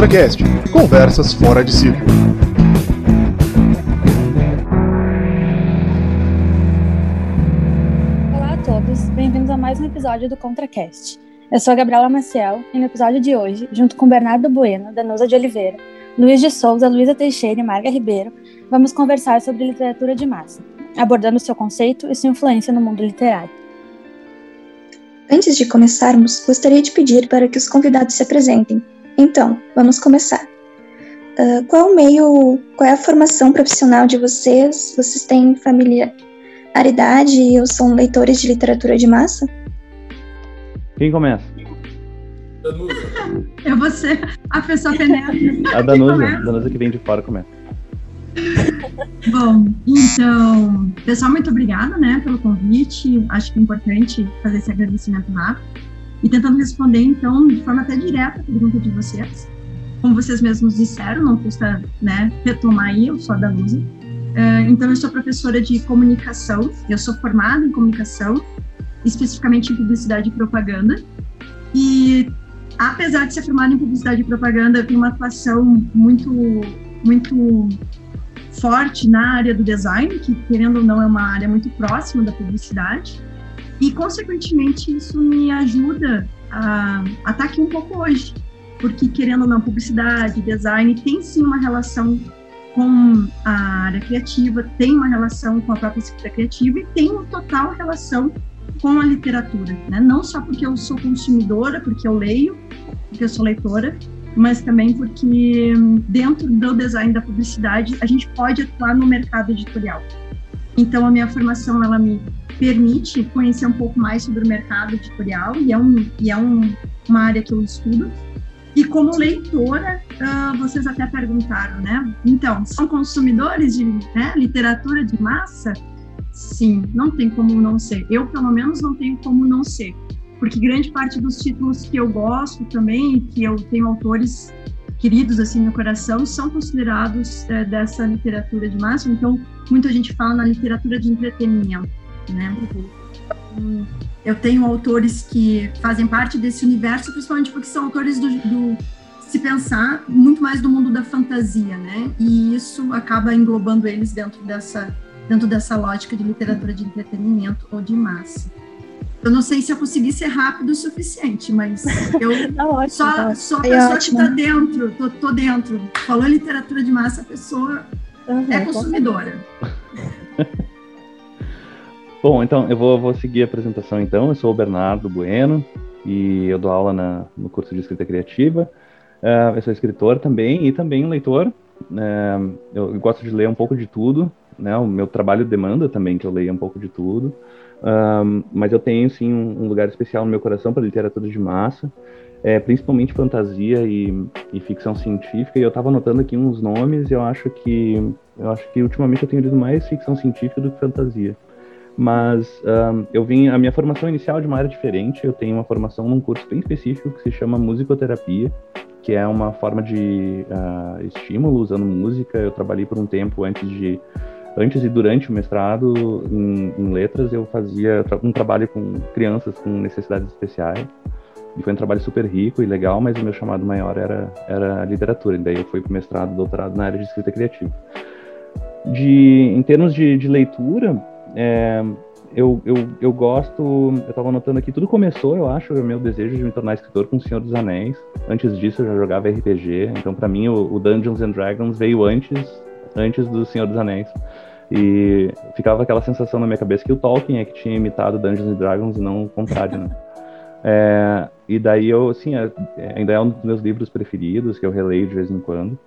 ContraCast Conversas fora de ciclo. Olá a todos, bem-vindos a mais um episódio do ContraCast. Eu sou a Gabriela Maciel e no episódio de hoje, junto com Bernardo Bueno, Danusa de Oliveira, Luiz de Souza, Luísa Teixeira e Marga Ribeiro, vamos conversar sobre literatura de massa, abordando seu conceito e sua influência no mundo literário. Antes de começarmos, gostaria de pedir para que os convidados se apresentem. Então, vamos começar. Uh, qual o meio, qual é a formação profissional de vocês? Vocês têm familiaridade ou são leitores de literatura de massa? Quem começa? Danusa. Eu vou ser a pessoa penetra. A Danusa, a Danusa que vem de fora começa. Bom, então, pessoal, muito obrigada, né, pelo convite. Acho que é importante fazer esse agradecimento rápido. E tentando responder, então, de forma até direta a pergunta de vocês. Como vocês mesmos disseram, não custa, né, retomar aí, eu sou a Danusa. Uh, então, eu sou professora de comunicação, eu sou formada em comunicação, especificamente em publicidade e propaganda. E, apesar de ser formada em publicidade e propaganda, eu tenho uma atuação muito, muito forte na área do design, que querendo ou não é uma área muito próxima da publicidade, e consequentemente isso me ajuda a, a estar aqui um pouco hoje, porque querendo ou não, publicidade, design tem sim uma relação com a área criativa, tem uma relação com a própria escrita criativa e tem uma total relação com a literatura, né? Não só porque eu sou consumidora, porque eu leio, porque eu sou leitora, mas também porque dentro do design da publicidade a gente pode atuar no mercado editorial. Então a minha formação ela me permite conhecer um pouco mais sobre o mercado editorial e é um e é um, uma área que eu estudo. E como leitora, uh, vocês até perguntaram, né? Então, são consumidores de né, literatura de massa? Sim, não tem como não ser. Eu, pelo menos, não tenho como não ser porque grande parte dos títulos que eu gosto também, que eu tenho autores queridos assim no coração, são considerados é, dessa literatura de massa. Então, muita gente fala na literatura de entretenimento, né? Uhum. Eu tenho autores que fazem parte desse universo, principalmente porque são autores do, do se pensar muito mais do mundo da fantasia, né? E isso acaba englobando eles dentro dessa dentro dessa lógica de literatura de entretenimento ou de massa. Eu não sei se eu consegui ser rápido o suficiente, mas eu tá ótimo, só tá sou a é pessoa ótimo. que está dentro, tô, tô, dentro. Falou literatura de massa, a pessoa uhum, é consumidora. Bom, então eu vou, vou seguir a apresentação então. Eu sou o Bernardo Bueno e eu dou aula na, no curso de escrita criativa. Uh, eu sou escritor também e também leitor. Uh, eu, eu gosto de ler um pouco de tudo. Né? O meu trabalho demanda também que eu leia um pouco de tudo. Um, mas eu tenho sim um, lugar especial no meu coração para literatura de massa, é, principalmente fantasia e, e, ficção científica. E eu estava anotando aqui uns nomes e eu acho que eu acho que ultimamente eu tenho lido mais ficção científica do que fantasia. Mas um, eu vim a minha formação inicial é de uma área diferente. Eu tenho uma formação num curso bem específico que se chama musicoterapia, que é uma forma de uh, estímulo usando música. Eu trabalhei por um tempo antes de antes e durante o mestrado em, em, letras eu fazia um trabalho com crianças com necessidades especiais e foi um trabalho super rico e legal mas o meu chamado maior era era literatura e daí eu fui para mestrado doutorado na área de escrita criativa de em termos de, de leitura é, eu, eu, eu gosto, eu estava anotando aqui, tudo começou, eu acho, o meu desejo de me tornar escritor com O Senhor dos Anéis. Antes disso, eu já jogava RPG, então para mim o, o Dungeons and Dragons veio antes antes do Senhor dos Anéis. E ficava aquela sensação na minha cabeça que o Tolkien é que tinha imitado Dungeons and Dragons e não o contrário, né? É, e daí eu, assim, é, ainda é um dos meus livros preferidos, que eu releio de vez em quando.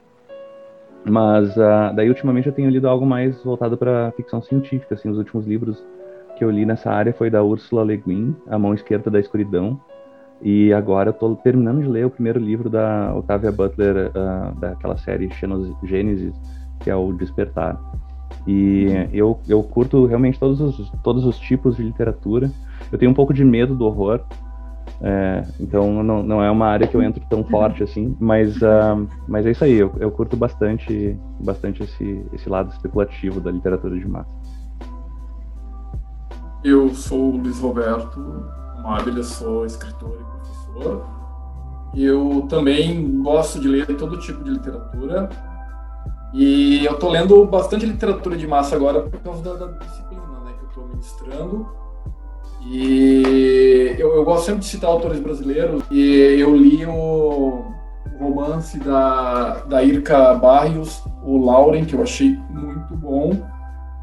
Mas uh, daí ultimamente eu tenho lido algo mais voltado para ficção científica, assim, os últimos livros que eu li nessa área foi da Ursula Le Guin, A Mão Esquerda da Escuridão, e agora eu tô terminando de ler o primeiro livro da Octavia Butler, uh, daquela série Gênesis, que é o Despertar. E eu, eu curto realmente todos os, todos os tipos de literatura. Eu tenho um pouco de medo do horror, é, então não, não é uma área que eu entro tão forte assim, mas, uh, mas é isso aí, eu, eu curto bastante, bastante esse, esse lado especulativo da literatura de massa. Eu sou o Luiz Roberto Mabel, sou escritor e professor. Eu também gosto de ler todo tipo de literatura. E eu estou lendo bastante literatura de massa agora por causa da, da disciplina né, que eu estou ministrando. E eu, eu, gosto sempre de citar autores brasileiros. E eu li o romance da, da Irka Barrios, o Lauren, que eu achei muito bom.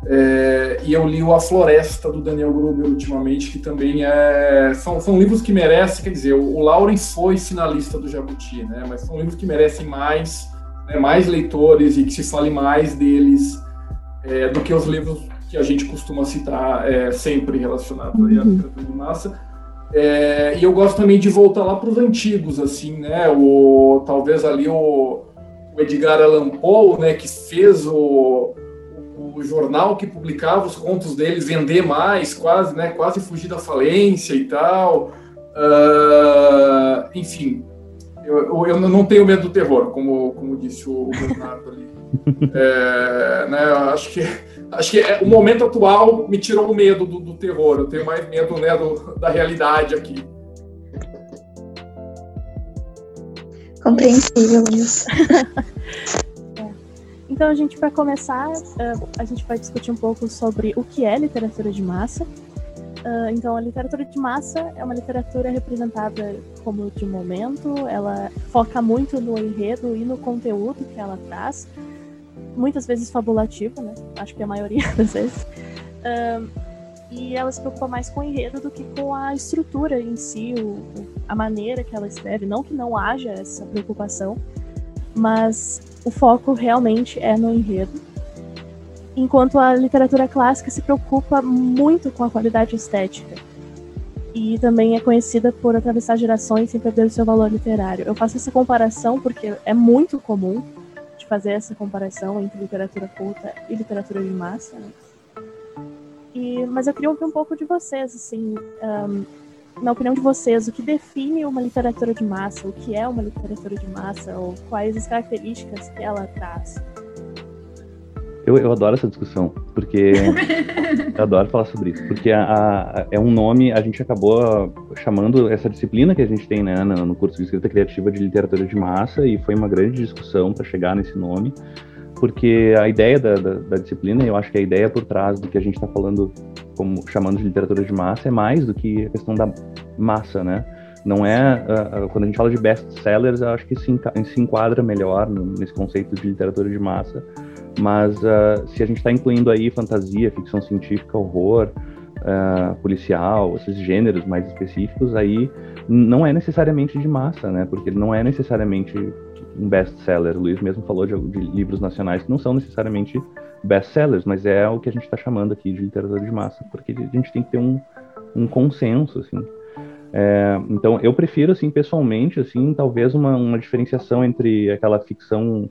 É, e eu li o A Floresta, do Daniel Gruber, ultimamente, que também é. São, são livros que merecem, quer dizer, o, o Lauren foi finalista do Jabuti, né? Mas são livros que merecem mais, né, mais leitores e que se fale mais deles é, do que os livros que a gente costuma citar é, sempre relacionados uhum. à literatura de massa. É, e eu gosto também de voltar lá para os antigos, assim, né? O, talvez ali o, o Edgar Allan Poe, né? Que fez o o jornal que publicava os contos deles vender mais, quase, né, quase fugir da falência e tal. Uh, enfim, eu, eu, não tenho medo do terror, como, como disse o Bernardo ali. É, né, acho que acho que é, o momento atual me tirou o medo do, do terror. Eu tenho mais medo né, do, da realidade aqui. Compreensível isso. Então, a gente, para começar, uh, a gente vai discutir um pouco sobre o que é literatura de massa. Uh, então, a literatura de massa é uma literatura representada como de momento, ela foca muito no enredo e no conteúdo que ela traz, muitas vezes fabulativo, né? Acho que a maioria das vezes. Uh, e ela se preocupa mais com o enredo do que com a estrutura em si, o, a maneira que ela escreve. Não que não haja essa preocupação, mas o foco realmente é no enredo. Enquanto a literatura clássica se preocupa muito com a qualidade estética. E também é conhecida por atravessar gerações sem perder o seu valor literário. Eu faço essa comparação porque é muito comum de fazer essa comparação entre literatura culta e literatura de massa. Né? E, mas eu queria ouvir um pouco de vocês, assim, um, na opinião de vocês, o que define uma literatura de massa? O que é uma literatura de massa? Ou quais as características que ela traz? Eu, eu adoro essa discussão, porque eu adoro falar sobre isso, porque a, a, é um nome, a gente acabou chamando essa disciplina que a gente tem né, no, no curso de escrita criativa de literatura de massa, e foi uma grande discussão para chegar nesse nome, porque a ideia da, da, da, disciplina, eu acho que a ideia por trás do que a gente está falando, como chamando de literatura de massa, é mais do que a questão da massa, né? Não é uh, quando a gente fala de best-sellers, eu acho que se, se enquadra melhor nesse conceito de literatura de massa. Mas uh, se a gente está incluindo aí fantasia, ficção científica, horror, policial, esses gêneros mais específicos, aí não é necessariamente de massa, né? Porque não é necessariamente um best-seller. O Luiz mesmo falou de, de, livros nacionais que não são necessariamente best-sellers, mas é o que a gente está chamando aqui de literatura de massa, porque a gente tem que ter um, um consenso, assim. É, então, eu prefiro, assim, pessoalmente, assim, talvez uma, uma diferenciação entre aquela ficção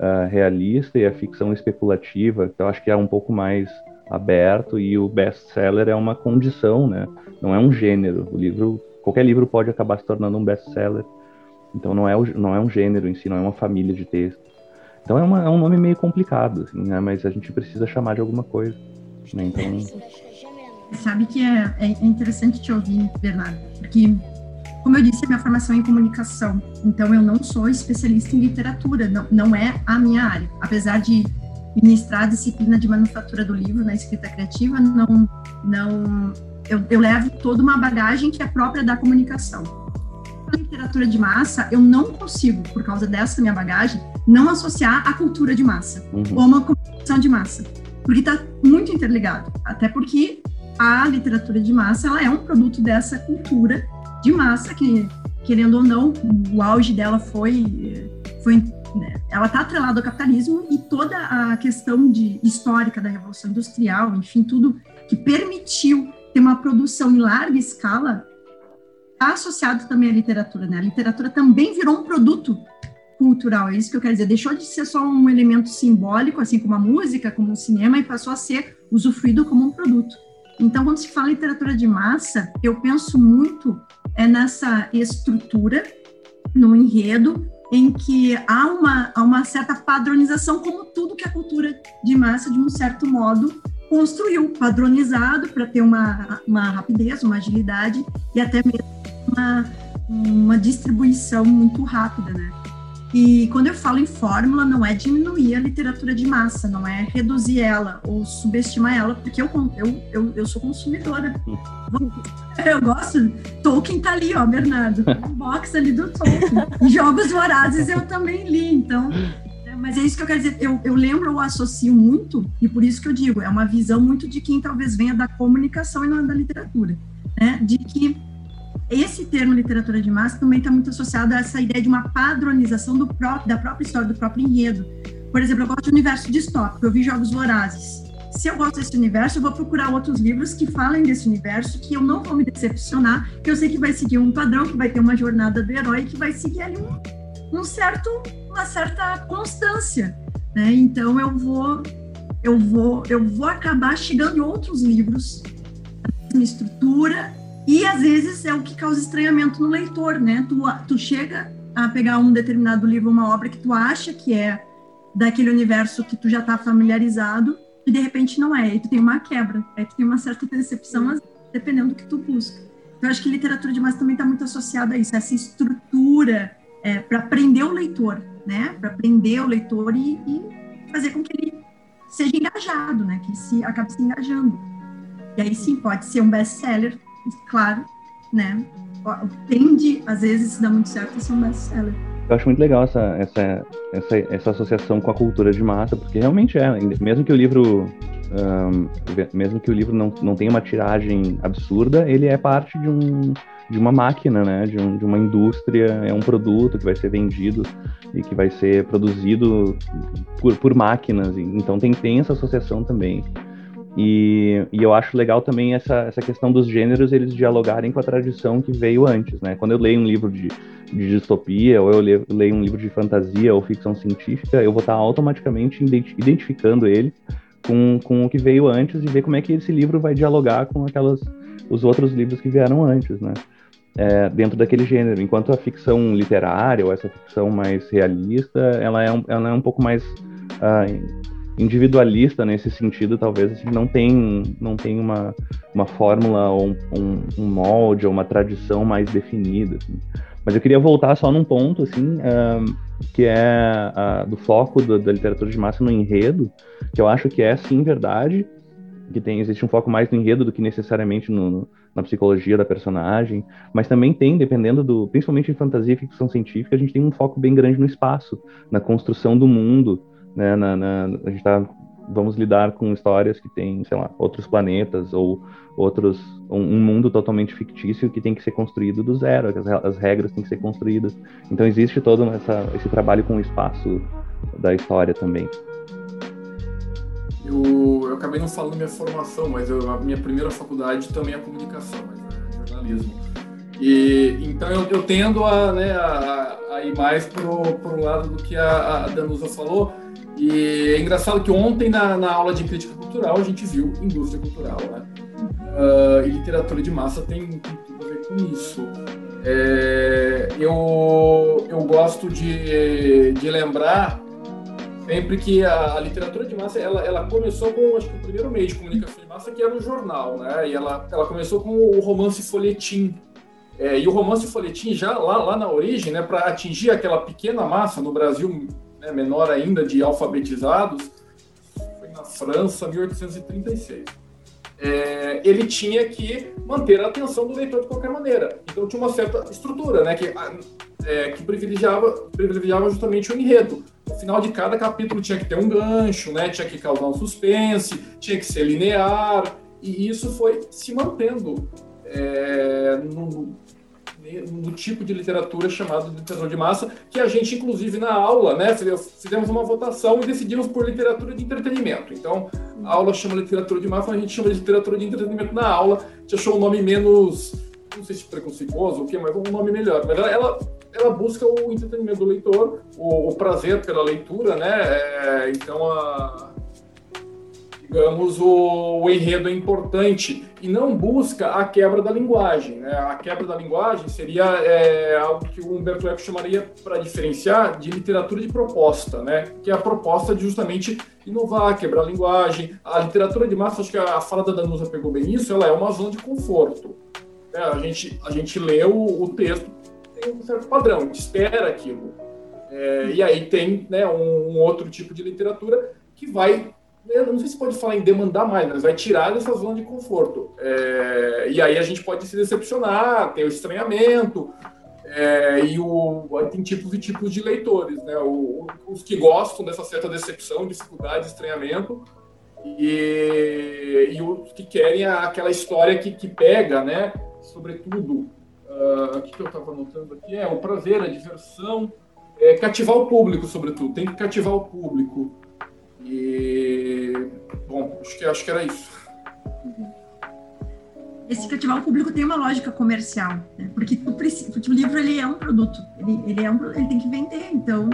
uh, realista e a ficção especulativa, que eu acho que é um pouco mais aberto, e o best-seller é uma condição, né? Não é um gênero. O livro, qualquer livro pode acabar se tornando um best-seller. Então não é, o, não é um gênero em si, não é uma família de textos. Então é, uma, é um nome meio complicado, assim, né? Mas a gente precisa chamar de alguma coisa. Né? Então... Sabe que é, é interessante te ouvir, Bernardo, porque, como eu disse, a minha formação é em comunicação. Então eu não sou especialista em literatura, não, não é a minha área. Apesar de ministrar a disciplina de manufatura do livro na escrita criativa, não, não eu, eu levo toda uma bagagem que é própria da comunicação literatura de massa, eu não consigo, por causa dessa minha bagagem, não associar a cultura de massa uhum. ou uma comunicação de massa, porque está muito interligado. Até porque a literatura de massa ela é um produto dessa cultura de massa que, querendo ou não, o auge dela foi, foi né, ela está atrelada ao capitalismo e toda a questão de histórica da revolução industrial, enfim, tudo que permitiu ter uma produção em larga escala está associado também à literatura, né? A literatura também virou um produto cultural, é isso que eu quero dizer. Deixou de ser só um elemento simbólico, assim como a música, como o cinema, e passou a ser usufruído como um produto. Então, quando se fala em literatura de massa, eu penso muito é nessa estrutura, no enredo, em que há uma, há uma certa padronização, como tudo que a cultura de massa, de um certo modo, construiu, padronizado para ter uma, uma rapidez, uma agilidade e até mesmo uma uma distribuição muito rápida, né? E quando eu falo em fórmula, não é diminuir a literatura de massa, não é reduzir ela ou subestimar ela, porque eu, eu, eu, eu sou consumidora. Eu gosto. Tolkien tá ali, ó, Bernardo. Um box ali do Tolkien. Jogos Vorazes eu também li, então. É, mas é isso que eu quero dizer. Eu, eu lembro, eu associo muito, e por isso que eu digo, é uma visão muito de quem talvez venha da comunicação e não da literatura. Né? De que esse termo literatura de massa também está muito associado a essa ideia de uma padronização do próprio, da própria história, do próprio enredo. Por exemplo, eu gosto de universo distópico, eu vi Jogos Vorazes. Se eu gosto desse universo, eu vou procurar outros livros que falem desse universo, que eu não vou me decepcionar, que eu sei que vai seguir um padrão, que vai ter uma jornada do herói, que vai seguir ali um, um certo, uma certa constância. Né? Então eu vou, eu vou, eu vou acabar chegando em outros livros, a mesma estrutura, e às vezes é o que causa estranhamento no leitor, né? Tu, tu chega a pegar um determinado livro, uma obra que tu acha que é daquele universo que tu já está familiarizado e de repente não é. Aí tu tem uma quebra, aí tu tem uma certa decepção, dependendo do que tu busca. Então, eu acho que literatura demais também está muito associada a isso, essa estrutura é, para prender o leitor, né? Para prender o leitor e, e, fazer com que ele seja engajado, né? Que ele se, acabe se engajando. E aí sim, pode ser um best-seller, claro, né? Tende, às vezes, se dá muito certo, ser um best-seller. Eu acho muito legal essa, essa, essa, essa associação com a cultura de massa, porque realmente é, mesmo que o livro um, mesmo que o livro não, não tenha uma tiragem absurda, ele é parte de, um, de uma máquina, né? De, um, de uma indústria, é um produto que vai ser vendido e que vai ser produzido por, por máquinas. Então tem, tem essa associação também. E, e, eu acho legal também essa, essa questão dos gêneros eles dialogarem com a tradição que veio antes, né? Quando eu leio um livro de, de distopia, ou eu leio, um livro de fantasia ou ficção científica, eu vou estar automaticamente identificando ele com, com o que veio antes e ver como é que esse livro vai dialogar com aquelas os outros livros que vieram antes, né? É, dentro daquele gênero. Enquanto a ficção literária ou essa ficção mais realista, ela é um, ela é um pouco mais uh, individualista nesse sentido, talvez assim, não tem não tem uma, uma fórmula ou um, um, molde ou uma tradição mais definida. Assim. Mas eu queria voltar só num ponto assim, uh, que é uh, do foco do, da literatura de massa no enredo, que eu acho que é sim verdade, que tem existe um foco mais no enredo do que necessariamente no, no, na psicologia da personagem, mas também tem, dependendo do, principalmente em fantasia e ficção científica, a gente tem um foco bem grande no espaço, na construção do mundo, né? Na, na, a gente tá, vamos lidar com histórias que tem, sei lá, outros planetas ou outros um, um, mundo totalmente fictício que tem que ser construído do zero, as, as regras têm que ser construídas. Então existe todo essa, esse trabalho com o espaço da história também. Eu, eu acabei não falando minha formação, mas eu, a minha primeira faculdade também é comunicação, mas é jornalismo. E, então eu, eu tendo a, né, a, a, ir mais pro, pro lado do que a, a Danusa falou, e é engraçado que ontem, na, na aula de crítica cultural, a gente viu indústria cultural, né? Uh, e literatura de massa tem, tem, tudo a ver com isso. É, eu, eu gosto de, de lembrar sempre que a, a, literatura de massa ela, ela começou com acho que o primeiro meio de comunicação de massa que era o jornal, né? E ela, ela começou com o romance folhetim. É, e o romance folhetim já lá, lá na origem, né, para atingir aquela pequena massa no Brasil né, menor ainda de alfabetizados, foi na França, 1836. É, ele tinha que manter a atenção do leitor de qualquer maneira. Então tinha uma certa estrutura, né, que, é, que privilegiava, privilegiava justamente o enredo. No final de cada capítulo tinha que ter um gancho, né, tinha que causar um suspense, tinha que ser linear, e isso foi se mantendo é, no, no tipo de literatura chamado de literatura de massa, que a gente, inclusive, na aula, né, fizemos uma votação e decidimos por literatura de entretenimento. Então, a aula chama literatura de massa, a gente chama de literatura de entretenimento na aula. A gente achou um nome menos, não sei se preconceituoso ou o quê, mas um nome melhor. Mas ela, ela, ela busca o entretenimento do leitor, o, o prazer pela leitura, né? É, então, a digamos, o, o, enredo é importante e não busca a quebra da linguagem. Né? A quebra da linguagem seria é, algo que o Humberto Eco chamaria, para diferenciar, de literatura de proposta, né? que é a proposta de justamente inovar, quebrar a linguagem. A literatura de massa, acho que a, fala da Danusa pegou bem isso, ela é uma zona de conforto. É, a, gente, a gente lê o, o texto tem um certo padrão, espera aquilo. É, e aí tem né, um, um, outro tipo de literatura que vai, eu não sei se pode falar em demandar mais, mas vai tirar dessa zona de conforto. É, e aí a gente pode se decepcionar, tem o estranhamento, é, e o, tem tipos e tipos de leitores, né? O, os que gostam dessa certa decepção, dificuldade, estranhamento, e, e os que querem aquela história que, que pega, né? Sobretudo, uh, o que eu estava anotando aqui é o prazer, a diversão, é, cativar o público, sobretudo. Tem que cativar o público. E bom, acho que acho que era isso. Esse cativar o público tem uma lógica comercial, né? porque, tu precisa, porque o livro ele é um produto, ele, ele é um, ele tem que vender. Então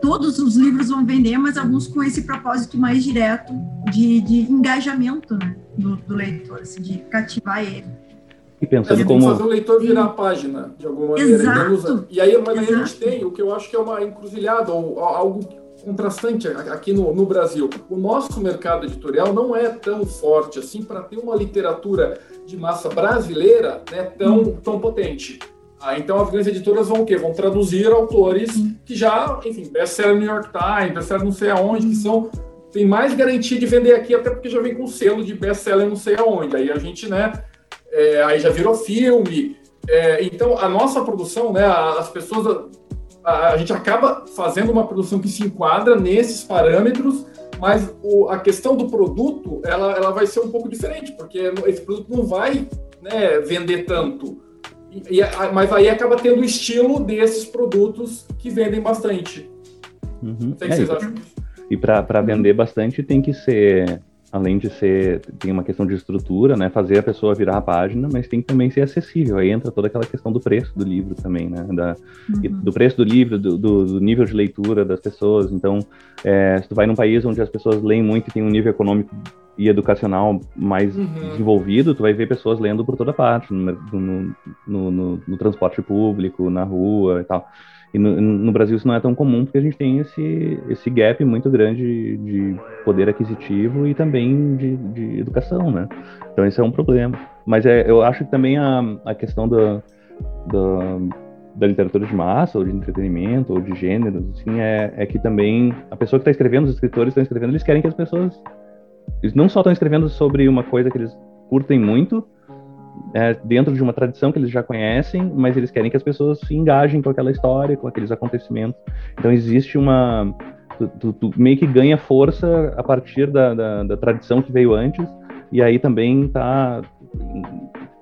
todos os livros vão vender, mas alguns com esse propósito mais direto de, de engajamento né, do, do leitor, assim, de cativar ele. E pensando é, como fazer o leitor virar a página de alguma maneira. Exato. E aí, mas aí a gente tem o que eu acho que é uma encruzilhada ou algo contrastante aqui no, no Brasil. O nosso mercado editorial não é tão forte assim para ter uma literatura de massa brasileira né, tão, tão potente. Ah, então as grandes editoras vão o quê? Vão traduzir autores que já, enfim, best-seller New York Times, best-seller não sei aonde, que são tem mais garantia de vender aqui, até porque já vem com selo de best-seller não sei aonde. Aí a gente, né, é, aí já virou filme. É, então a nossa produção, né, as pessoas, a, gente acaba fazendo uma produção que se enquadra nesses parâmetros, mas o, a questão do produto, ela, ela vai ser um pouco diferente, porque esse produto não vai né, vender tanto. E, mas aí acaba tendo o estilo desses produtos que vendem bastante. Uhum. Não sei é, vocês acham E para vender bastante tem que ser, além de ser, tem uma questão de estrutura, né? Fazer a pessoa virar a página, mas tem que também ser acessível. Aí entra toda aquela questão do preço do livro também, né? Da, uhum. Do preço do livro, do, do, do, nível de leitura das pessoas. Então, é, se tu vai num país onde as pessoas leem muito e tem um nível econômico e educacional mais uhum. desenvolvido, tu vai ver pessoas lendo por toda parte, no, no, no, no transporte público, na rua e tal. E no, Brasil isso não é tão comum porque a gente tem esse, esse gap muito grande de poder aquisitivo e também de, de educação, né? Então esse é um problema. Mas é, eu acho que também a, a questão da, da, da literatura de massa, ou de entretenimento, ou de gêneros, assim, é, é que também a pessoa que está escrevendo, os escritores estão escrevendo, eles querem que as pessoas eles não só estão escrevendo sobre uma coisa que eles curtem muito, é, dentro de uma tradição que eles já conhecem, mas eles querem que as pessoas se engajem com aquela história, com aqueles acontecimentos. Então existe uma. Tu, tu, tu meio que ganha força a partir da, da, da, tradição que veio antes, e aí também tá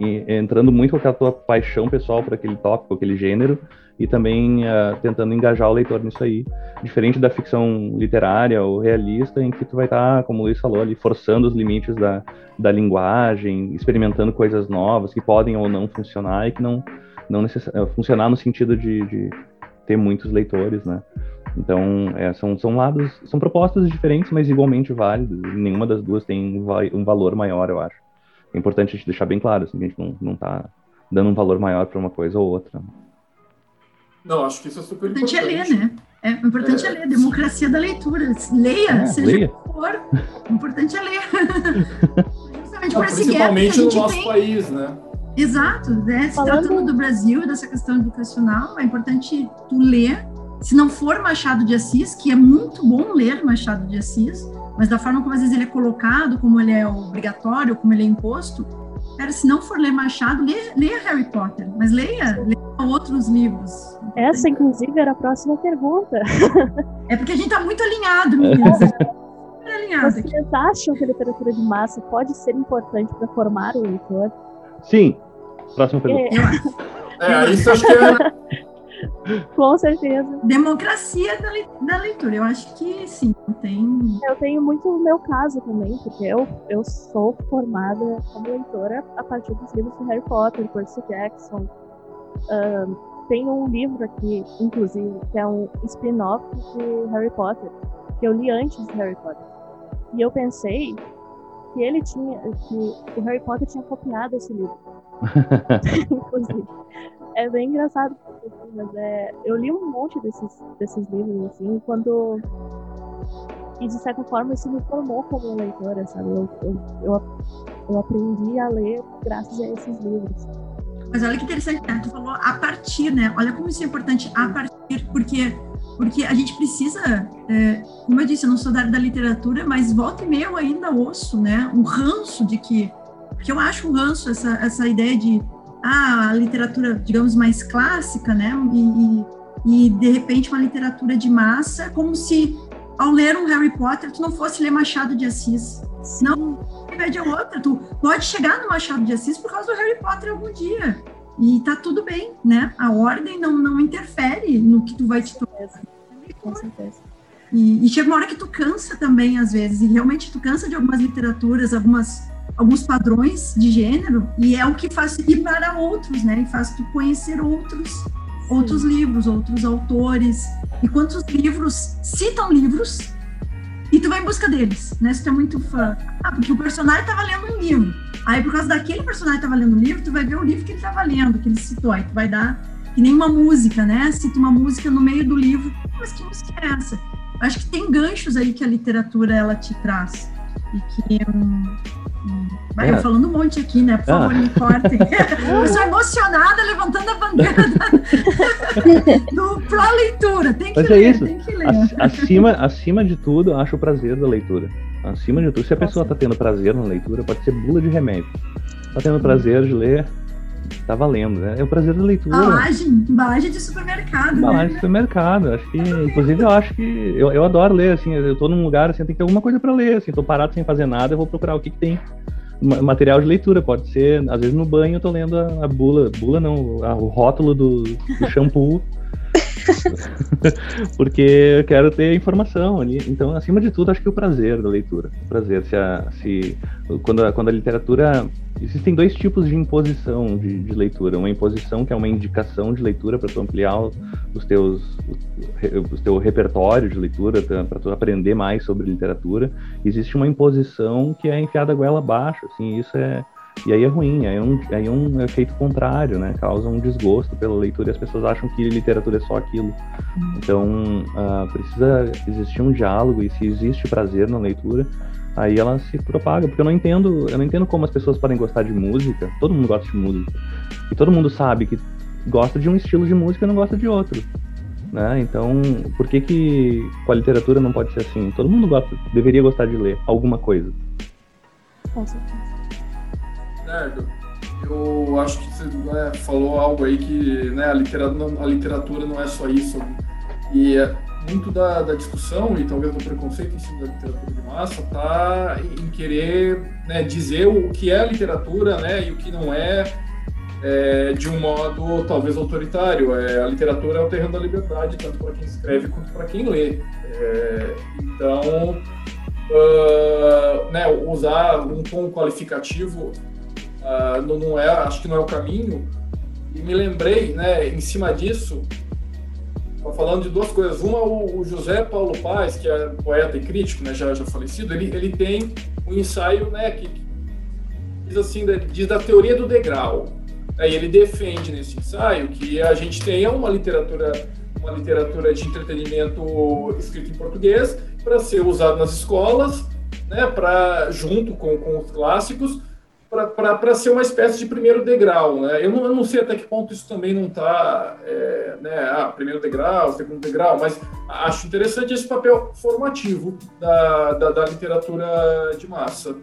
entrando muito com a tua paixão pessoal por aquele tópico, aquele gênero, e também uh, tentando engajar o leitor nisso aí. Diferente da ficção literária ou realista, em que tu vai estar, tá, como o Luiz falou ali, forçando os limites da, da linguagem, experimentando coisas novas que podem ou não funcionar e que não, não necess... Eh, funcionar no sentido de, de ter muitos leitores, né? Então, é, são, são lados, são propostas diferentes, mas igualmente válidas. Nenhuma das duas tem um, valor maior, eu acho. É importante a gente deixar bem claro, assim, que a gente não, não tá dando um valor maior para uma coisa ou outra. Não, acho que isso é super importante. importante. é ler, né? É importante é, é ler, democracia da leitura. Leia, é, seja leia. for. O importante é ler. Justamente por esse Principalmente no nosso tem. país, né? Exato, né? Se Falando... tratando do Brasil, dessa questão educacional, é importante tu ler. Se não for Machado de Assis, que é muito bom ler Machado de Assis, mas da forma como às vezes ele é colocado, como ele é obrigatório, como ele é imposto, cara, se não for ler Machado, leia, leia Harry Potter, mas leia, leia outros livros. Essa, inclusive, era a próxima pergunta. É porque a gente está muito alinhado, meninas. Vocês aqui. acham que a literatura de massa pode ser importante para formar o leitor? Sim. Próxima pergunta. É, é isso acho que é. Com certeza. Democracia da, da leitura, eu acho que sim, tem. Eu tenho muito o meu caso também, porque eu, eu sou formada como leitora a partir dos livros de Harry Potter, Percy Jackson. Um, tem um livro aqui, inclusive, que é um spin-off de Harry Potter, que eu li antes de Harry Potter. E eu pensei que ele tinha, que o Harry Potter tinha copiado esse livro. inclusive. É bem engraçado, mas é, eu li um monte desses, desses livros, assim, quando. E de certa forma isso me formou como leitora, sabe? Eu, eu, eu, eu aprendi a ler graças a esses livros. Mas olha que interessante, né? Tu falou a partir, né? Olha como isso é importante, a partir, porque porque a gente precisa, é, como eu disse, eu não sou da área da literatura, mas volta e meia eu ainda ouço, né? Um ranço de que, que eu acho um ranço essa, essa ideia de ah, a literatura, digamos, mais clássica, né? E, e, e de repente uma literatura de massa, como se ao ler um Harry Potter tu não fosse ler Machado de Assis. Sim. Não, pede a outra. Tu pode chegar no Machado de Assis por causa do Harry Potter algum dia. E tá tudo bem, né? A ordem não, não interfere no que tu vai te tornar. Com certeza. E, e, chega uma hora que tu cansa também, às vezes, e realmente tu cansa de algumas literaturas, algumas, alguns padrões de gênero, e é o que faz ir para outros, né? E faz tu conhecer outros, Sim. outros livros, outros autores. E quantos livros citam livros e tu vai em busca deles, né? Se tu é muito fã. Ah, porque o personagem estava lendo um livro. Aí, por causa daquele personagem que estava lendo um livro, tu vai ver o livro que ele estava lendo, que ele citou. Aí tu vai dar, que nem uma música, né? Cita uma música no meio do livro. Mas que música é essa? Acho que tem ganchos aí que a literatura, ela te traz. E que... Um, Vai é. eu falando um monte aqui, né? Por favor, ah. me cortem. eu sou emocionada levantando a bandeira da... do pra leitura. Tem que Mas ler, é isso. tem que ler. Acima, acima de tudo, acho o prazer da leitura. Acima de tudo, se a pessoa está tendo prazer na leitura, pode ser bula de remédio. Está tendo prazer de ler, tá valendo, né? É o prazer da leitura. Embalagem, embalagem de supermercado. Embalagem né? de supermercado. Acho que, inclusive, eu acho que eu, eu adoro ler, assim, eu tô num lugar assim, tem que ter alguma coisa para ler, assim, tô parado sem fazer nada, eu vou procurar o que, que tem material de leitura, pode ser, às vezes no banho eu tô lendo a, a bula, bula não, a, o rótulo do, do shampoo porque eu quero ter informação ali. Então, acima de tudo, acho que o prazer da leitura. O prazer. Se, a, se quando, a, quando a literatura. Existem dois tipos de imposição de, de leitura. Uma imposição que é uma indicação de leitura para tu ampliar os teus, o teu repertório de leitura, para tu aprender mais sobre literatura. Existe uma imposição que é enfiada goela abaixo. Assim, isso é e aí é ruim, aí é um, aí é um efeito contrário, né? Causa um desgosto pela leitura e as pessoas acham que literatura é só aquilo. Então, uh, precisa existir um diálogo e se existe prazer na leitura, aí ela se propaga. Porque eu não entendo, eu não entendo como as pessoas podem gostar de música. Todo mundo gosta de música. E todo mundo sabe que gosta de um estilo de música e não gosta de outro. Né? Então, por que que com a literatura não pode ser assim? Todo mundo gosta, deveria gostar de ler alguma coisa. Com certeza. Bernardo, eu acho que você né, falou algo aí que né, a, literatura, a literatura não é só isso. E é muito da, da, discussão e talvez do preconceito em cima da literatura de massa está em querer né, dizer o que é literatura né, e o que não é, é, de um modo talvez autoritário. É, a literatura é o terreno da liberdade, tanto para quem escreve quanto para quem lê. É, então, uh, né, usar um tom qualificativo uh, não, não, é, acho que não é o caminho. E me lembrei, né, em cima disso, falando de duas coisas. Uma, o, o, José Paulo Paz, que é poeta e crítico, né, já, já falecido, ele, ele tem um ensaio né, que, que diz assim, diz da teoria do degrau. Aí ele defende nesse ensaio que a gente tenha uma literatura uma literatura de entretenimento escrita em português para ser usado nas escolas, né, para junto com, com os clássicos, para ser uma espécie de primeiro degrau. Né? Eu, não, eu não sei até que ponto isso também não está, é, né, ah, primeiro degrau, segundo degrau, mas acho interessante esse papel formativo da, da, da literatura de massa,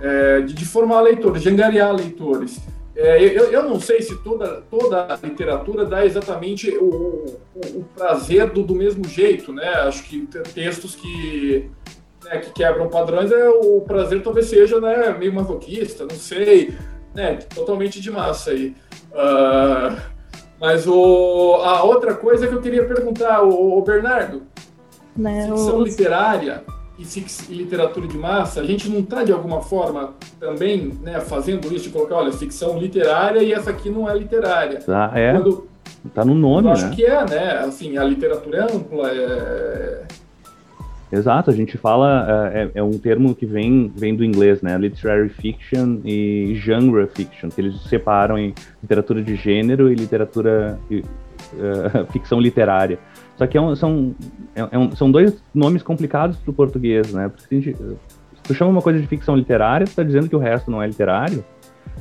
é, de, de, formar leitores, de angariar leitores. É, eu, eu não sei se toda, toda a literatura dá exatamente o, o, o prazer do, do mesmo jeito, né? Acho que textos que né, que quebram padrões, é, o prazer talvez seja né, meio masoquista, não sei, né, totalmente de massa aí. Uh, mas o, a outra coisa que eu queria perguntar, o, o Bernardo, né, ficção literária e, e, literatura de massa, a gente não está de alguma forma também né, fazendo isso de colocar, olha, ficção literária e essa aqui não é literária. Ah, é? Quando, tá no nome, eu acho né? que é, né? Assim, a literatura é ampla, é, Exato, a gente fala, é, é, é, um termo que vem, vem do inglês, né? Literary fiction e genre fiction, que eles separam em literatura de gênero e literatura, uh, ficção literária. Só que é um, são, é, é um, são dois nomes complicados para o português, né? Porque gente, se tu chama uma coisa de ficção literária, tu tá dizendo que o resto não é literário,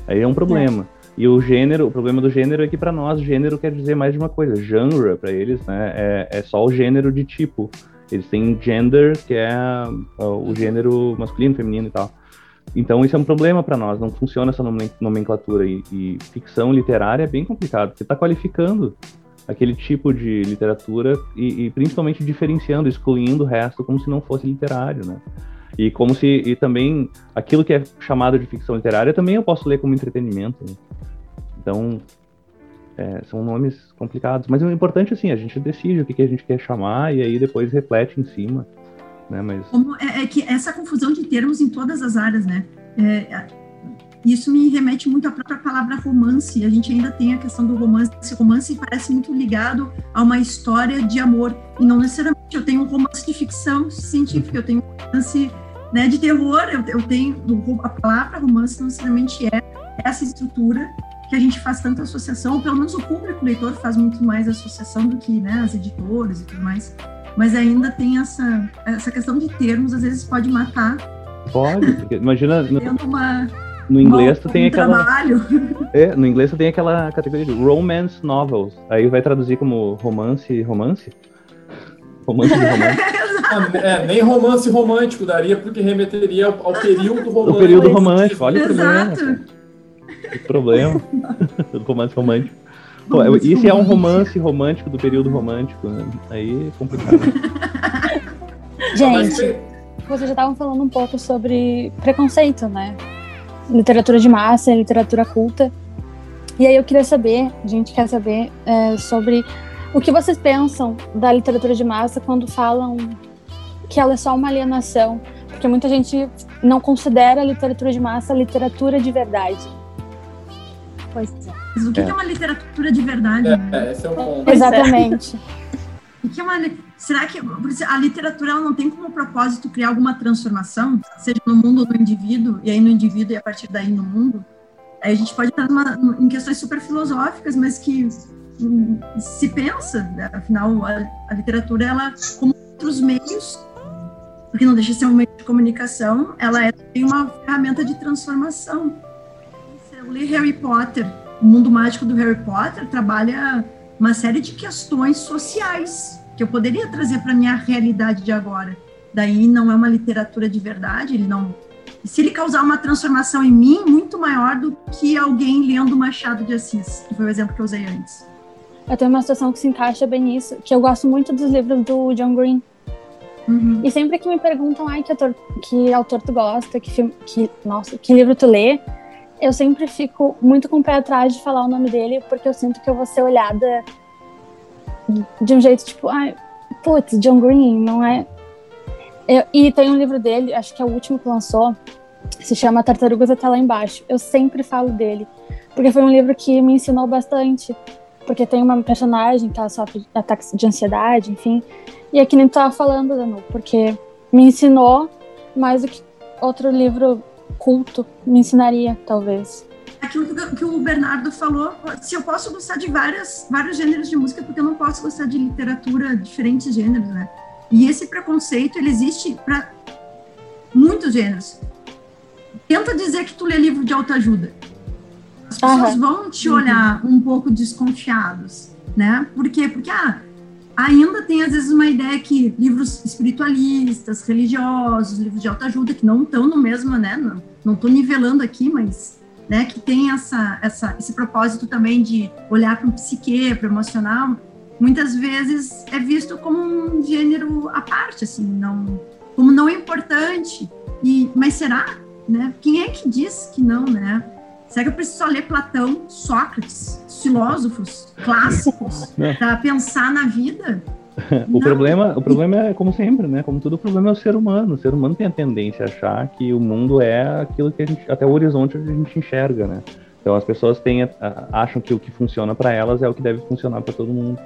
aí é um problema. E o gênero, o problema do gênero é que para nós gênero quer dizer mais de uma coisa. Genre para eles, né, é, é só o gênero de tipo. Eles têm gender, que é o gênero masculino, feminino e tal. Então isso é um problema para nós, não funciona essa nomenclatura e, e, ficção literária é bem complicado, porque está qualificando aquele tipo de literatura e, e, principalmente diferenciando, excluindo o resto como se não fosse literário, né? E como se e também aquilo que é chamado de ficção literária também eu posso ler como entretenimento. Né? Então é, são nomes complicados, mas o importante assim a gente decide o que, que a gente quer chamar e aí depois reflete em cima. Né, mas... é, é, que essa confusão de termos em todas as áreas, né? É, isso me remete muito à própria palavra romance. A gente ainda tem a questão do romance. Esse romance parece muito ligado a uma história de amor. E não necessariamente eu tenho um romance de ficção científica, eu tenho um romance né, de terror. Eu, eu tenho. A palavra romance não necessariamente é essa estrutura que a gente faz tanta associação, ou pelo menos o público o leitor faz muito mais associação do que né, as editoras e tudo mais. Mas ainda tem essa, essa questão de termos, às vezes pode matar. Pode, porque imagina. No, uma, no inglês tu tem um aquela. Trabalho. É, no inglês tu tem aquela categoria de romance novels. Aí vai traduzir como romance, romance? Romance de romance. é, nem romance romântico daria, porque remeteria ao, ao período romântico. O período romântico, olha o problema. Exato. Problema. romance romântico. Pô, isso é um romance romântico do período romântico, né? Aí é complicado. Gente, vocês já estavam falando um pouco sobre preconceito, né? Literatura de massa, literatura culta. E aí eu queria saber, a gente quer saber é, sobre o que vocês pensam da literatura de massa quando falam que ela é só uma alienação, porque muita gente não considera a literatura de massa literatura de verdade. Pois é. Mas o que é, é uma literatura de verdade? É, né? esse é o ponto. Exatamente. O que é uma, será que a literatura ela não tem como propósito criar alguma transformação, seja no mundo ou no indivíduo, e aí no indivíduo e a partir daí no mundo? Aí a gente pode estar numa, em questões super filosóficas, mas que hum, se pensa, né? afinal, a, a literatura, ela, como outros meios, porque não deixa de ser um meio de comunicação, ela é uma ferramenta de transformação. Lê Harry Potter, o mundo mágico do Harry Potter trabalha uma série de questões sociais que eu poderia trazer para minha realidade de agora. Daí não é uma literatura de verdade, ele não se ele causar uma transformação em mim muito maior do que alguém lendo Machado de Assis, que foi o exemplo que eu usei antes. Eu tenho uma situação que se encaixa bem nisso, que eu gosto muito dos livros do John Green. Uhum. E sempre que me perguntam, ai, que autor, que autor tu gosta, que filme, que, nossa, que livro tu lê, eu sempre fico muito com o pé atrás de falar o nome dele, porque eu sinto que eu vou ser olhada de um jeito tipo, ai, putz, John Green, não é. Eu, e tem um livro dele, acho que é o último que lançou, se chama Tartarugas até lá embaixo. Eu sempre falo dele, porque foi um livro que me ensinou bastante. Porque tem uma personagem que ela sofre ataques de ansiedade, enfim. E é que nem tu tava falando, Danu, porque me ensinou mais do que outro livro culto me ensinaria, talvez. Aquilo que o Bernardo falou, se eu posso gostar de várias, vários gêneros de música, porque eu não posso gostar de literatura, diferentes gêneros, né? E esse preconceito, ele existe para muitos gêneros. Tenta dizer que tu lê livro de autoajuda. As pessoas Aham. vão te olhar um pouco desconfiados, né? Por quê? Porque, ah, ainda tem às vezes uma ideia que livros espiritualistas, religiosos, livros de autoajuda que não estão no mesmo, né? Não estou nivelando aqui, mas né, que tem essa, essa, esse propósito também de olhar para o psique, para o emocional, muitas vezes é visto como um gênero à parte, assim, não, como não importante. E, mas será? Né? Quem é que diz que não, né? Será que eu preciso só ler Platão, Sócrates, filósofos clássicos é. para pensar na vida? o problema, o problema é como sempre, né? Como tudo, o problema é o ser humano. O ser humano tem a tendência a achar que o mundo é aquilo que a gente, até o horizonte a gente enxerga, né? Então as pessoas têm, acham que o que funciona para elas é o que deve funcionar para todo mundo.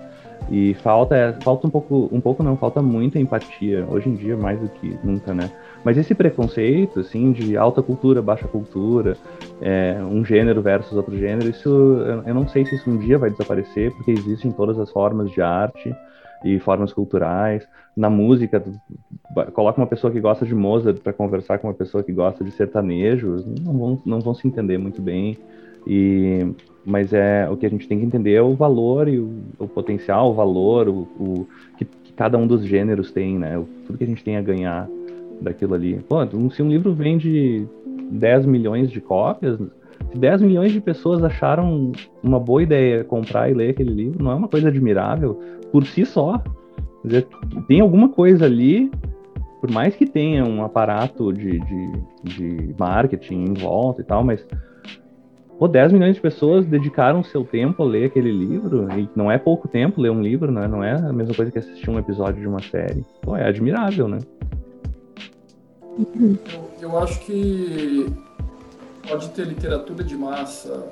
E falta, falta um pouco, um pouco não, falta muita empatia hoje em dia mais do que nunca, né? Mas esse preconceito, assim, de alta cultura, baixa cultura, é, um gênero versus outro gênero, isso eu não sei se isso um dia vai desaparecer, porque existem todas as formas de arte e formas culturais. Na música, coloca uma pessoa que gosta de Mozart para conversar com uma pessoa que gosta de sertanejos, não vão, não vão se entender muito bem. E, mas é o que a gente tem que entender é o valor e o, o potencial, o valor, o, o que, que, cada um dos gêneros tem, né? O, tudo que a gente tem a ganhar daquilo ali. Pô, se um livro vende 10 milhões de cópias, se 10 milhões de pessoas acharam uma boa ideia comprar e ler aquele livro, não é uma coisa admirável por si só. Quer dizer, tem alguma coisa ali, por mais que tenha um aparato de, de, de marketing em volta e tal, mas pô, 10 milhões de pessoas dedicaram seu tempo a ler aquele livro, e não é pouco tempo ler um livro, né? Não é a mesma coisa que assistir um episódio de uma série. Pô, é admirável, né? Eu, eu acho que pode ter literatura de massa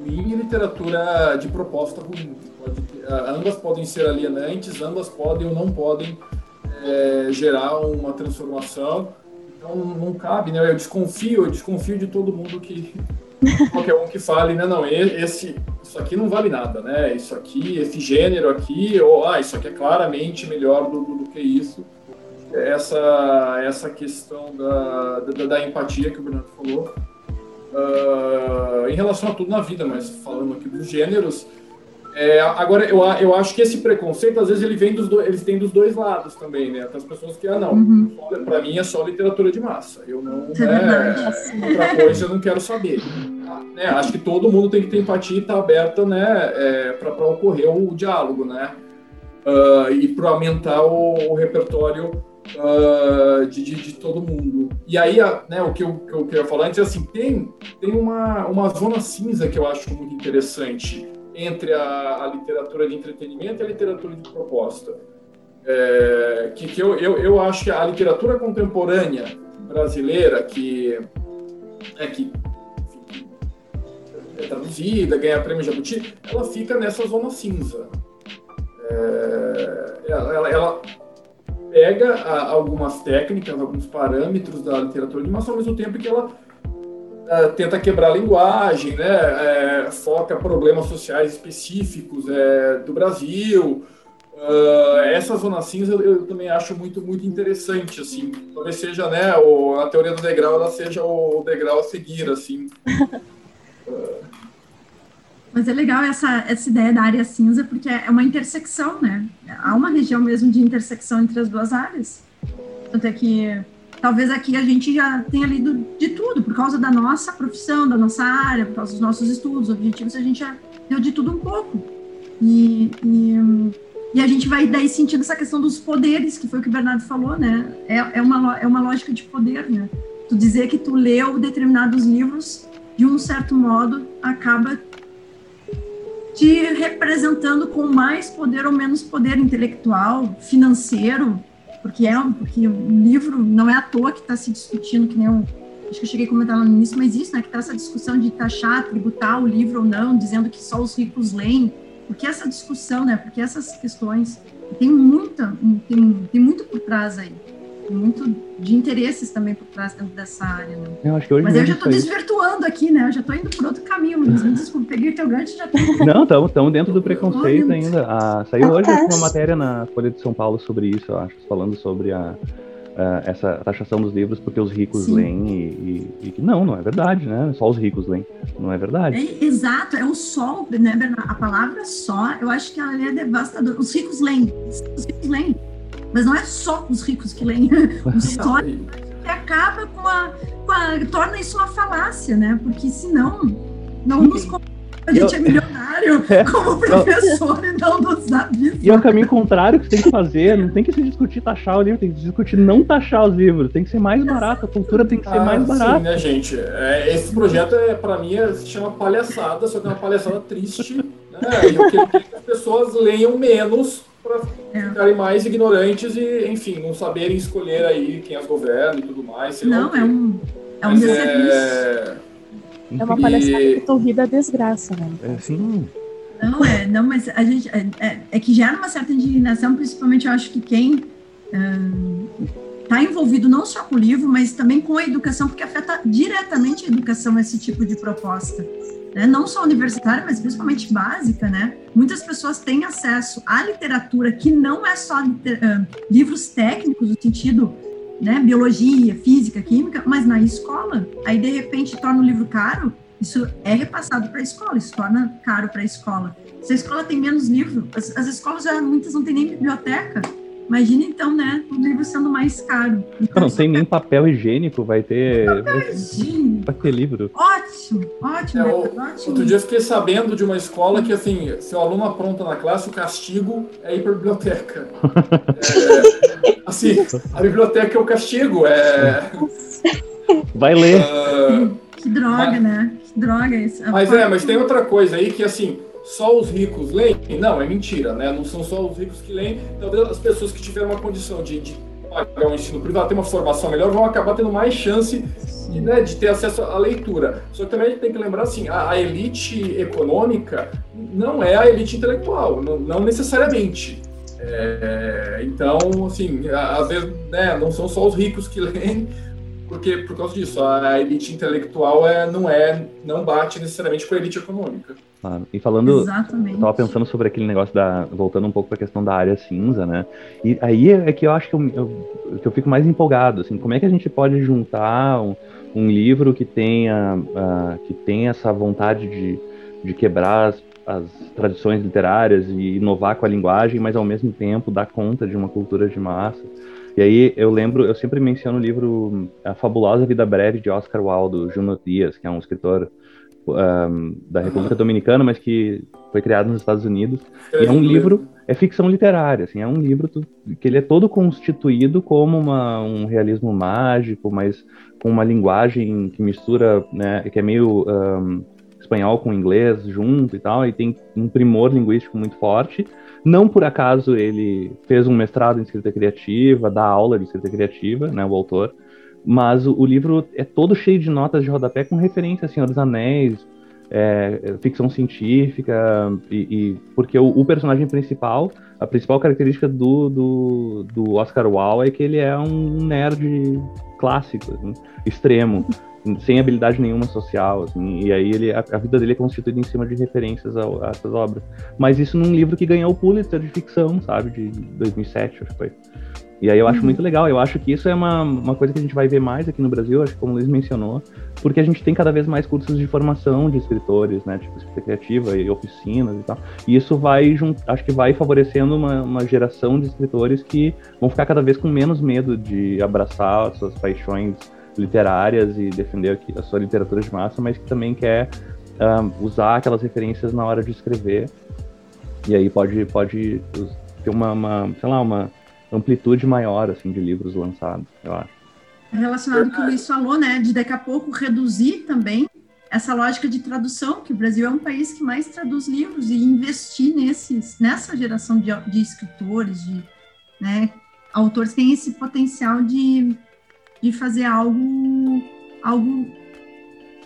ruim e literatura de proposta ruim. Ter, ambas podem ser alienantes, ambas podem ou não podem é, gerar uma transformação. Então não cabe, né? Eu desconfio, eu desconfio de todo mundo que qualquer um que fale, né? Não, esse, isso aqui não vale nada, né? Isso aqui, esse gênero aqui, ou ah, isso aqui é claramente melhor do, do, que isso essa, essa questão da, da, da empatia que o Bernardo falou, uh, em relação a tudo na vida, mas falando aqui dos gêneros, é, agora, eu, eu acho que esse preconceito, às vezes, ele vem dos, do, eles têm dos dois lados também, né? Tem as pessoas que, ah, não, uhum. para mim é só literatura de massa. Eu não, é né, outra coisa eu não quero saber. Ah, né, acho que todo mundo tem que ter empatia e estar tá aberta, né, é, para ocorrer o diálogo, né? Uh, e para aumentar o, o repertório uh, de, de, de, todo mundo. E aí, né, o que eu, que eu queria falar antes é assim, tem, tem uma, uma zona cinza que eu acho muito interessante entre a, a literatura de entretenimento e a literatura de proposta. É, que, que eu, eu, eu acho que a literatura contemporânea brasileira, que é que enfim, é traduzida, ganha prêmio Jabuti, ela fica nessa zona cinza. É, ela, ela, pega a, algumas técnicas, alguns parâmetros da literatura de animação, ao mesmo tempo que ela uh, tenta quebrar a linguagem, né, é, foca problemas sociais específicos é, do Brasil. Uh, essa zona cinza eu, eu, também acho muito muito interessante assim talvez seja né o, a teoria do degrau ela seja o degrau a seguir assim uh, Mas é legal essa, essa ideia da área cinza, porque é uma intersecção, né? Há uma região mesmo de intersecção entre as duas áreas. Tanto é que talvez aqui a gente já tenha lido de tudo, por causa da nossa profissão, da nossa área, por causa dos nossos estudos, objetivos, a gente já deu de tudo um pouco. E, e, e, a gente vai daí sentindo essa questão dos poderes, que foi o que o Bernardo falou, né? É, é, uma, é uma lógica de poder, né? Tu dizer que tu leu determinados livros, de um certo modo, acaba te representando com mais poder ou menos poder intelectual, financeiro, porque é porque o livro não é à toa que está se discutindo, que nem eu, acho que eu cheguei a comentar no início, mas isso, né, que está essa discussão de taxar, tributar o livro ou não, dizendo que só os ricos leem, porque essa discussão, né, porque essas questões, tem muita, tem, tem muito por trás aí muito de interesses também por trás dentro dessa área, né? Eu acho que hoje Mas eu já estou desvirtuando aqui, né? Eu já estou indo por outro caminho, Luiz. Me desculpa, peguei teu gancho e já tô... Não, estamos dentro do preconceito ainda. Ah, saiu hoje uma matéria na Folha de São Paulo sobre isso, eu acho, falando sobre a, a essa taxação dos livros porque os ricos Sim. leem e, e, e, Não, não é verdade, né? Só os ricos leem. Não é verdade. É, exato, é o sol, né, Bernardo? A palavra só, eu acho que ela é devastadora. Os ricos leem. Os ricos leem. Mas não é só os ricos que leem. O só que acaba com a, com a, torna isso uma falácia, né? Porque senão não nos a gente eu... é milionário é. como professor eu... e não nos dá vida. E é o caminho contrário que você tem que fazer. Não tem que se discutir taxar o livro, tem que discutir não taxar os livros. Tem que ser mais barato. A cultura tem que ser ah, mais barata. Sim, né, gente? É, esse projeto, é, para mim, é, se chama palhaçada, só que é uma palhaçada triste. Né? Eu quero que as pessoas leiam menos para é. ficarem mais ignorantes e, enfim, não saberem escolher aí quem as governa e tudo mais. Não, é um, é um é... é uma palhaçada e... que ri da desgraça, né? É, sim. Não, é, não, mas a gente, é, é, é que gera uma certa indignação, principalmente eu acho que quem está envolvido não só com o livro, mas também com a educação, porque afeta diretamente a educação esse tipo de proposta né, não só universitária, mas principalmente básica, né? Muitas pessoas têm acesso à literatura que não é só uh, livros técnicos, no sentido né, biologia, física, química, mas na escola. Aí, de repente, torna o livro caro. Isso é repassado para a escola, isso torna caro para a escola. Se a escola tem menos livro, as, as escolas já muitas não têm nem biblioteca, Imagina então, né, o livro sendo mais caro. Então, não tem nem papel higiênico, vai ter. Papel higiênico. Vai ter livro. Ótimo, ótimo, é, ótimo. Outro dia eu fiquei sabendo de uma escola que, assim, se o aluno apronta na classe, o castigo é ir para a biblioteca. é, assim, a biblioteca é o castigo. É... Vai ler. Uh, que droga, mas, né? Que droga isso. Mas é, mas tem outra coisa aí que, assim, só os ricos leem? Não, é mentira, né? Não são só os ricos que leem. Talvez as pessoas que tiveram uma condição de, de pagar um ensino privado, ter uma formação melhor, vão acabar tendo mais chance de, né, de ter acesso à leitura. Só que também a gente tem que lembrar assim, a, a elite econômica não é a elite intelectual, não, não necessariamente. É, então, assim, às vezes, né, não são só os ricos que leem, porque por causa disso, a elite intelectual é, não é, não bate necessariamente com a elite econômica. Claro. E falando, Exatamente. eu tava pensando sobre aquele negócio da, voltando um pouco para a questão da área cinza, né? E aí é que eu acho que eu, eu, que eu fico mais empolgado, assim, como é que a gente pode juntar um, um livro que tenha, uh, que tenha essa vontade de, de quebrar as, as tradições literárias e inovar com a linguagem, mas ao mesmo tempo dar conta de uma cultura de massa. E aí eu lembro, eu sempre menciono o livro A Fabulosa Vida Breve de Oscar Wilde, Juno Dias, que é um escritor um, da República Dominicana, mas que foi criado nos Estados Unidos. É e é um livro, é ficção literária, assim, é um livro que ele é todo constituído como uma, um realismo mágico, mas com uma linguagem que mistura, né, que é meio um, espanhol com inglês junto e tal, e tem um primor linguístico muito forte. Não por acaso ele fez um mestrado em escrita criativa, dá aula de escrita criativa, né, o autor, mas o, o livro é todo cheio de notas de rodapé com referência a Senhor dos Anéis, é, ficção científica, e, e porque o, o, personagem principal, a principal característica do, do, do Oscar Wilde é que ele é um nerd clássico, assim, extremo sem habilidade nenhuma social, assim, e aí ele, a, a, vida dele é constituída em cima de referências a, a, essas obras. Mas isso num livro que ganhou o Pulitzer de ficção, sabe, de 2007, acho que foi. E aí eu acho uhum. muito legal, eu acho que isso é uma, uma coisa que a gente vai ver mais aqui no Brasil, acho que como o Luiz mencionou, porque a gente tem cada vez mais cursos de formação de escritores, né, tipo escrita criativa e oficinas e tal, e isso vai, acho que vai favorecendo uma, uma geração de escritores que vão ficar cada vez com menos medo de abraçar suas paixões literárias e defender a sua literatura de massa, mas que também quer usar aquelas referências na hora de escrever. E aí pode, pode ter uma, uma, sei lá, uma amplitude maior assim de livros lançados, eu acho. É relacionado com o que o Luiz falou, né, de daqui a pouco reduzir também essa lógica de tradução, que o Brasil é um país que mais traduz livros e investir nesses, nessa geração de, de escritores, de né, autores tem esse potencial de de fazer algo, algo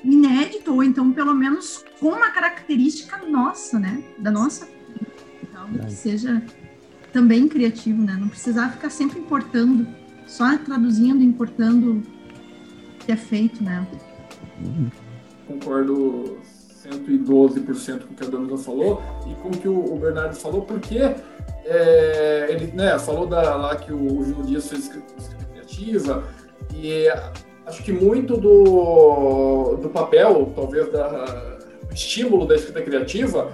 inédito, ou então pelo menos com uma característica nossa, né? Da nossa. Algo que seja também criativo, né? Não precisar ficar sempre importando, só traduzindo, importando o que é feito, né? Concordo 112% com o que a Dona falou e com o que o Bernardo falou, porque é, ele né, falou da, lá que o Júlio Dias fez escrita criativa, e acho que muito do, do papel, talvez, da, do estímulo da escrita criativa,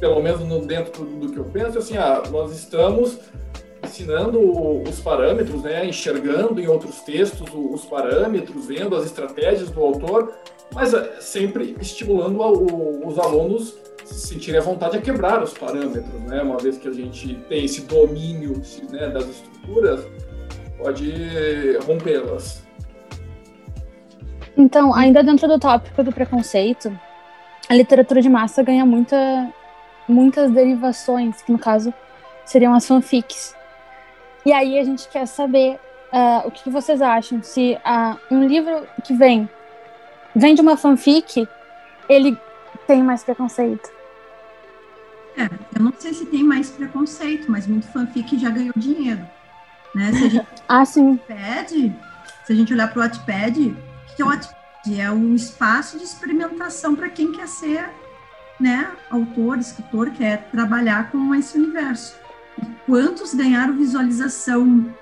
pelo menos no, dentro do, do que eu penso, assim, ah, nós estamos ensinando os parâmetros, né, enxergando em outros textos os parâmetros, vendo as estratégias do autor, mas é, sempre estimulando os alunos se sentirem à vontade a quebrar os parâmetros, né, uma vez que a gente tem esse domínio né, das estruturas, pode rompê-las. Então, ainda dentro do tópico do preconceito, a literatura de massa ganha muita, muitas derivações, que no caso seriam as fanfics. E aí a gente quer saber uh, o que vocês acham, se uh, um livro que vem, vem de uma fanfic, ele tem mais preconceito. É, eu não sei se tem mais preconceito, mas muito fanfic já ganhou dinheiro. Né? Se a gente ah, sim. Se a gente olhar para o Wattpad, o que é o Wattpad? É um espaço de experimentação para quem quer ser né, autor, escritor, quer trabalhar com esse universo. E quantos ganharam visualização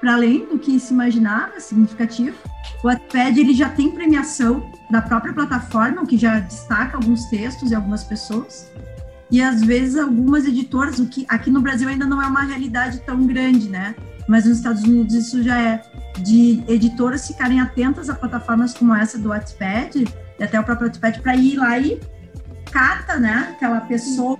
para além do que se imaginava, significativo. O Wattpad ele já tem premiação da própria plataforma, o que já destaca alguns textos e algumas pessoas. E às vezes algumas editoras, o que aqui no Brasil ainda não é uma realidade tão grande, né? Mas nos Estados Unidos isso já é de editoras ficarem atentas a plataformas como essa do Wattpad e até o próprio Wattpad para ir lá e cata, né? Aquela pessoa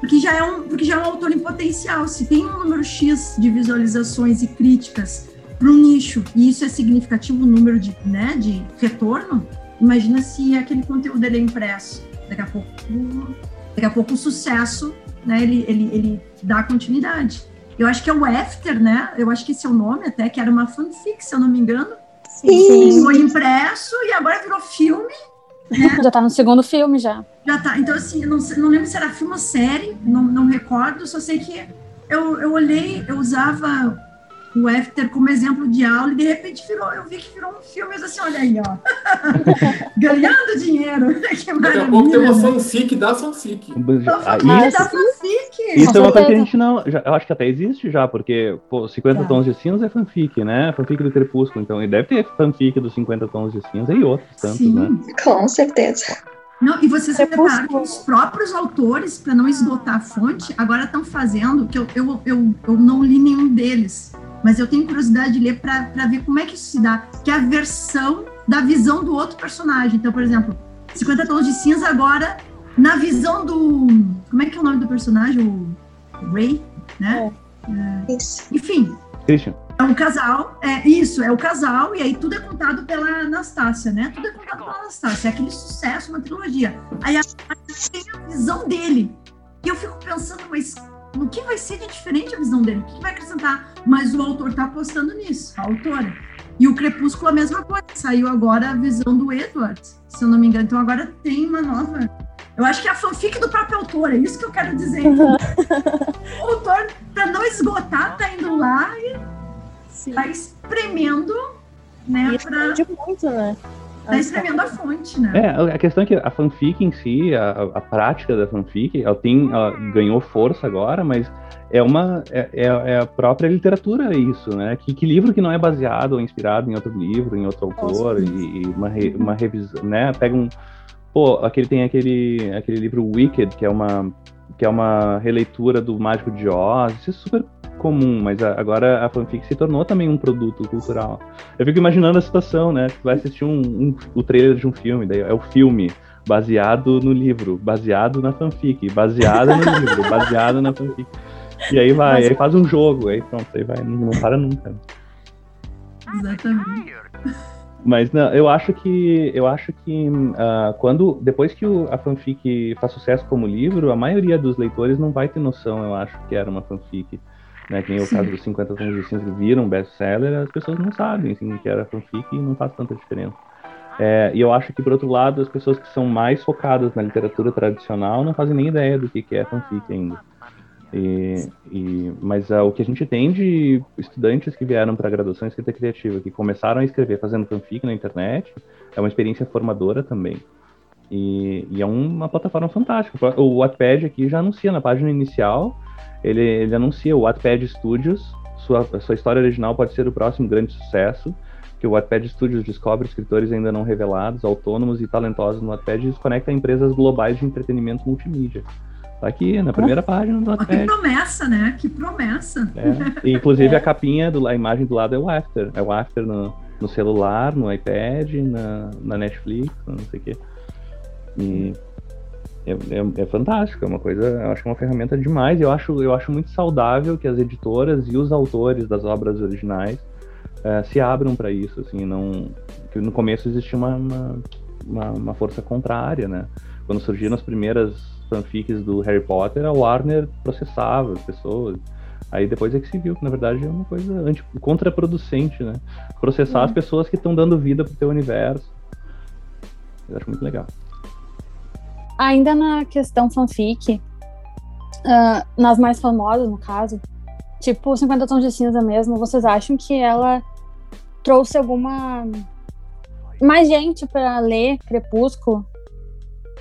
porque já é um porque já é um autor em potencial. Se tem um número x de visualizações e críticas para um nicho e isso é significativo o número de né de retorno, imagina se aquele conteúdo é impresso. Daqui a pouco daqui a pouco o sucesso, né? Ele ele, ele dá continuidade. Eu acho que é o After, né? Eu acho que esse é o nome até, que era uma fanfic, se eu não me engano. Sim. Foi impresso e agora virou filme. Né? Já tá no segundo filme já. Já tá. Então, assim, não, não lembro se era filme ou série, não, não recordo, só sei que eu, eu olhei, eu usava o After como exemplo de aula e de repente virou, eu vi que virou um filme, eu assim, olha aí, ó. Ganhando dinheiro. que Daqui a pouco tem uma fanfic da fanfic. Fanfic da fanfic. Isso é uma coisa que a gente não. Já, eu acho que até existe já, porque pô, 50 tons de cinza é fanfic, né? Fanfic do Crepúsculo, então. E deve ter fanfic dos 50 tons de cinza e outros tantos, Sim. né? Com certeza. Não, e vocês repararam que os próprios autores, para não esgotar a fonte, agora estão fazendo, que eu, eu, eu, eu não li nenhum deles, mas eu tenho curiosidade de ler para ver como é que isso se dá, que é a versão da visão do outro personagem. Então, por exemplo, 50 tons de cinza agora na visão do. Como é que é o nome do personagem? O Ray, né? É. É, enfim. Christian. É um casal, é isso, é o casal, e aí tudo é contado pela Anastácia, né? Tudo é contado pela Anastácia, é aquele sucesso, uma trilogia. Aí a, tem a visão dele. E eu fico pensando, mas no que vai ser de diferente a visão dele? O que vai acrescentar? Mas o autor está apostando nisso, a autora. E o Crepúsculo a mesma coisa. Saiu agora a visão do Edward, se eu não me engano. Então agora tem uma nova. Eu acho que é a fanfic do próprio autor, é isso que eu quero dizer. Uhum. o autor, para não esgotar, tá indo lá e Sim. tá espremendo, né? E pra... muito, né? Tá escrevendo a fonte, né? É, a questão é que a fanfic em si, a, a prática da fanfic, ela tem, ela ganhou força agora, mas é uma é, é, é a própria literatura isso, né? Que, que, livro que não é baseado ou inspirado em outro livro, em outro autor e, e uma re, uma revisão, né? Pega um pô, aquele tem aquele aquele livro Wicked que é uma que é uma releitura do Mágico de Oz, isso é super comum, mas agora a fanfic se tornou também um produto cultural. Eu fico imaginando a situação, né? Tu vai assistir um, um, o trailer de um filme, daí é o filme baseado no livro, baseado na fanfic, baseado no livro, baseado na fanfic. E aí vai, mas... aí faz um jogo, aí pronto, aí vai, não para nunca. Exatamente. Mas não, eu acho que eu acho que uh, quando depois que o, a fanfic faz sucesso como livro, a maioria dos leitores não vai ter noção, eu acho, que era uma fanfic né, que nem o caso dos 50 tons de cinza viram best-seller, as pessoas não sabem assim, que era fanfic e não faz tanta diferença. É, e eu acho que, por outro lado, as pessoas que são mais focadas na literatura tradicional não fazem nem ideia do que, que é fanfic ainda. E, e, mas uh, o que a gente tem de estudantes que vieram para a graduação em escrita criativa, que começaram a escrever fazendo fanfic na internet, é uma experiência formadora também. E, e é uma plataforma fantástica. O Wattpad aqui já anuncia na página inicial ele, ele anuncia o Wattpad Studios, sua, sua história original pode ser o próximo grande sucesso, que o Wattpad Studios descobre escritores ainda não revelados, autônomos e talentosos no Wattpad e os conecta a empresas globais de entretenimento multimídia. Tá aqui, na primeira página do Wattpad. Que promessa, né? Que promessa. É. E, inclusive, é. a capinha, do, a imagem do lado é o After. É o After no, no celular, no iPad, na, na Netflix, não sei o quê. E é, é, é, fantástico, é uma coisa, eu acho que é uma ferramenta demais. Eu acho, eu acho muito saudável que as editoras e os autores das obras originais é, se abram para isso, assim, não. Que no começo existia uma, uma, uma, uma, força contrária, né? Quando surgiram as primeiras fanfics do Harry Potter, a Warner processava as pessoas. Aí depois é que se viu que na verdade é uma coisa anti, contraproducente, né? Processar as pessoas que estão dando vida pro teu universo. Eu acho muito legal. Ainda na questão fanfic, uh, nas mais famosas, no caso, tipo 50 Tons de Cinza mesmo, vocês acham que ela trouxe alguma. mais gente para ler Crepúsculo?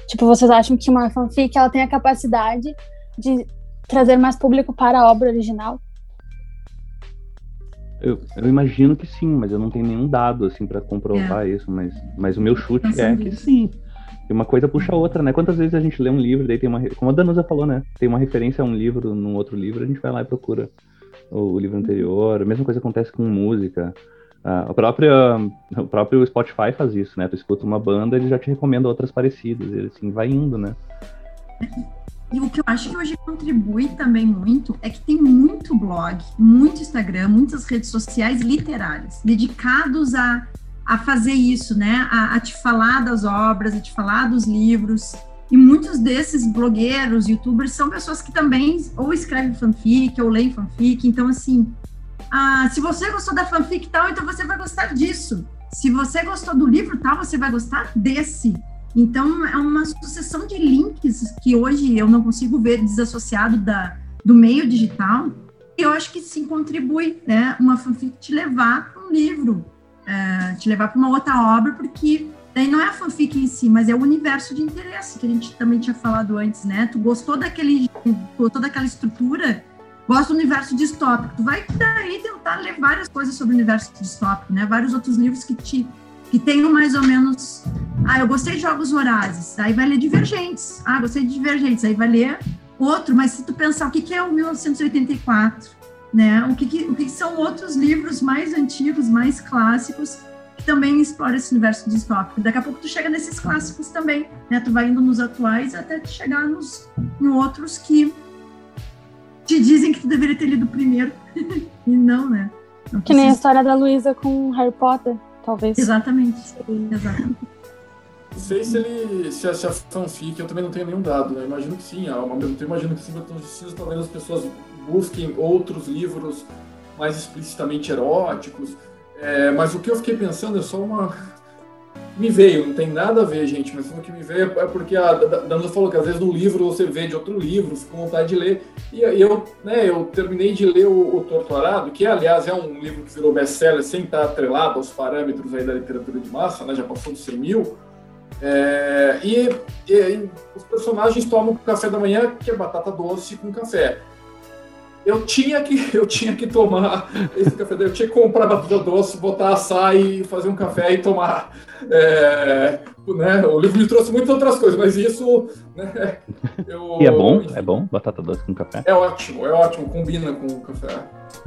Tipo, vocês acham que uma fanfic ela tem a capacidade de trazer mais público para a obra original? Eu, eu, imagino que sim, mas eu não tenho nenhum dado assim para comprovar é. isso, mas, mas o meu chute é que sim. E uma coisa puxa a outra, né? Quantas vezes a gente lê um livro, daí tem uma. Como a Danusa falou, né? Tem uma referência a um livro num outro livro, a gente vai lá e procura o, o livro anterior. A mesma coisa acontece com música. Uh, o, próprio, o próprio Spotify faz isso, né? Tu escuta uma banda, ele já te recomenda outras parecidas. E assim, vai indo, né? E o que eu acho que hoje contribui também muito é que tem muito blog, muito Instagram, muitas redes sociais literárias dedicados a a fazer isso, né? A, a, te falar das obras, a te falar dos livros. E muitos desses blogueiros, youtubers, são pessoas que também ou escrevem fanfic ou leem fanfic. Então, assim, ah, se você gostou da fanfic tal, então você vai gostar disso. Se você gostou do livro tal, você vai gostar desse. Então, é uma sucessão de links que hoje eu não consigo ver desassociado da, do meio digital. E eu acho que sim contribui, né? Uma fanfic te levar para um livro, uh, te levar para uma outra obra, porque daí não é a fanfic em si, mas é o universo de interesse que a gente também tinha falado antes, né? Tu gostou daquele, gostou daquela estrutura, gosta do universo distópico, tu vai daí tentar ler várias coisas sobre o universo distópico, né? Vários outros livros que te que tenham mais ou menos. Ah, eu gostei de Jogos Vorazes, aí vai ler Divergentes. Ah, gostei de Divergentes, aí vai ler outro, mas se tu pensar o que, que é o 1984, né? O que, que, o que são outros livros mais antigos, mais clássicos, que também exploram esse universo distópico. Daqui a pouco tu chega nesses clássicos também, né? Tu vai indo nos atuais até chegar nos, em outros que te dizem que tu deveria ter lido primeiro e não, né? Não que nem a história da Luísa com Harry Potter, talvez. Exatamente. Exatamente. Não sei se ele. Se a, se a fanfic, eu também não tenho nenhum dado, né? Imagino que sim, ao mesmo tempo imagino que sim, então precisa talvez as pessoas busquem outros livros mais explicitamente eróticos. É, mas o que eu fiquei pensando é só uma. Me veio, não tem nada a ver, gente, mas o que me veio é porque a Dana falou que às vezes no livro você vê de outro livro, fica com vontade de ler. E eu, né, eu terminei de ler o, o Torturado, que aliás é um livro que virou best-seller sem estar atrelado aos parâmetros aí da literatura de massa, né, já passou dos 100 mil. É, e, e, os personagens tomam café da manhã, que é batata doce com café eu tinha que eu tinha que tomar esse café, eu tinha que comprar batata doce, botar açaí, fazer um café e tomar. É, né? O livro me trouxe muitas outras coisas, mas isso. Né, eu, e é bom? Enfim, é bom batata doce com café? É ótimo, é ótimo, combina com o café.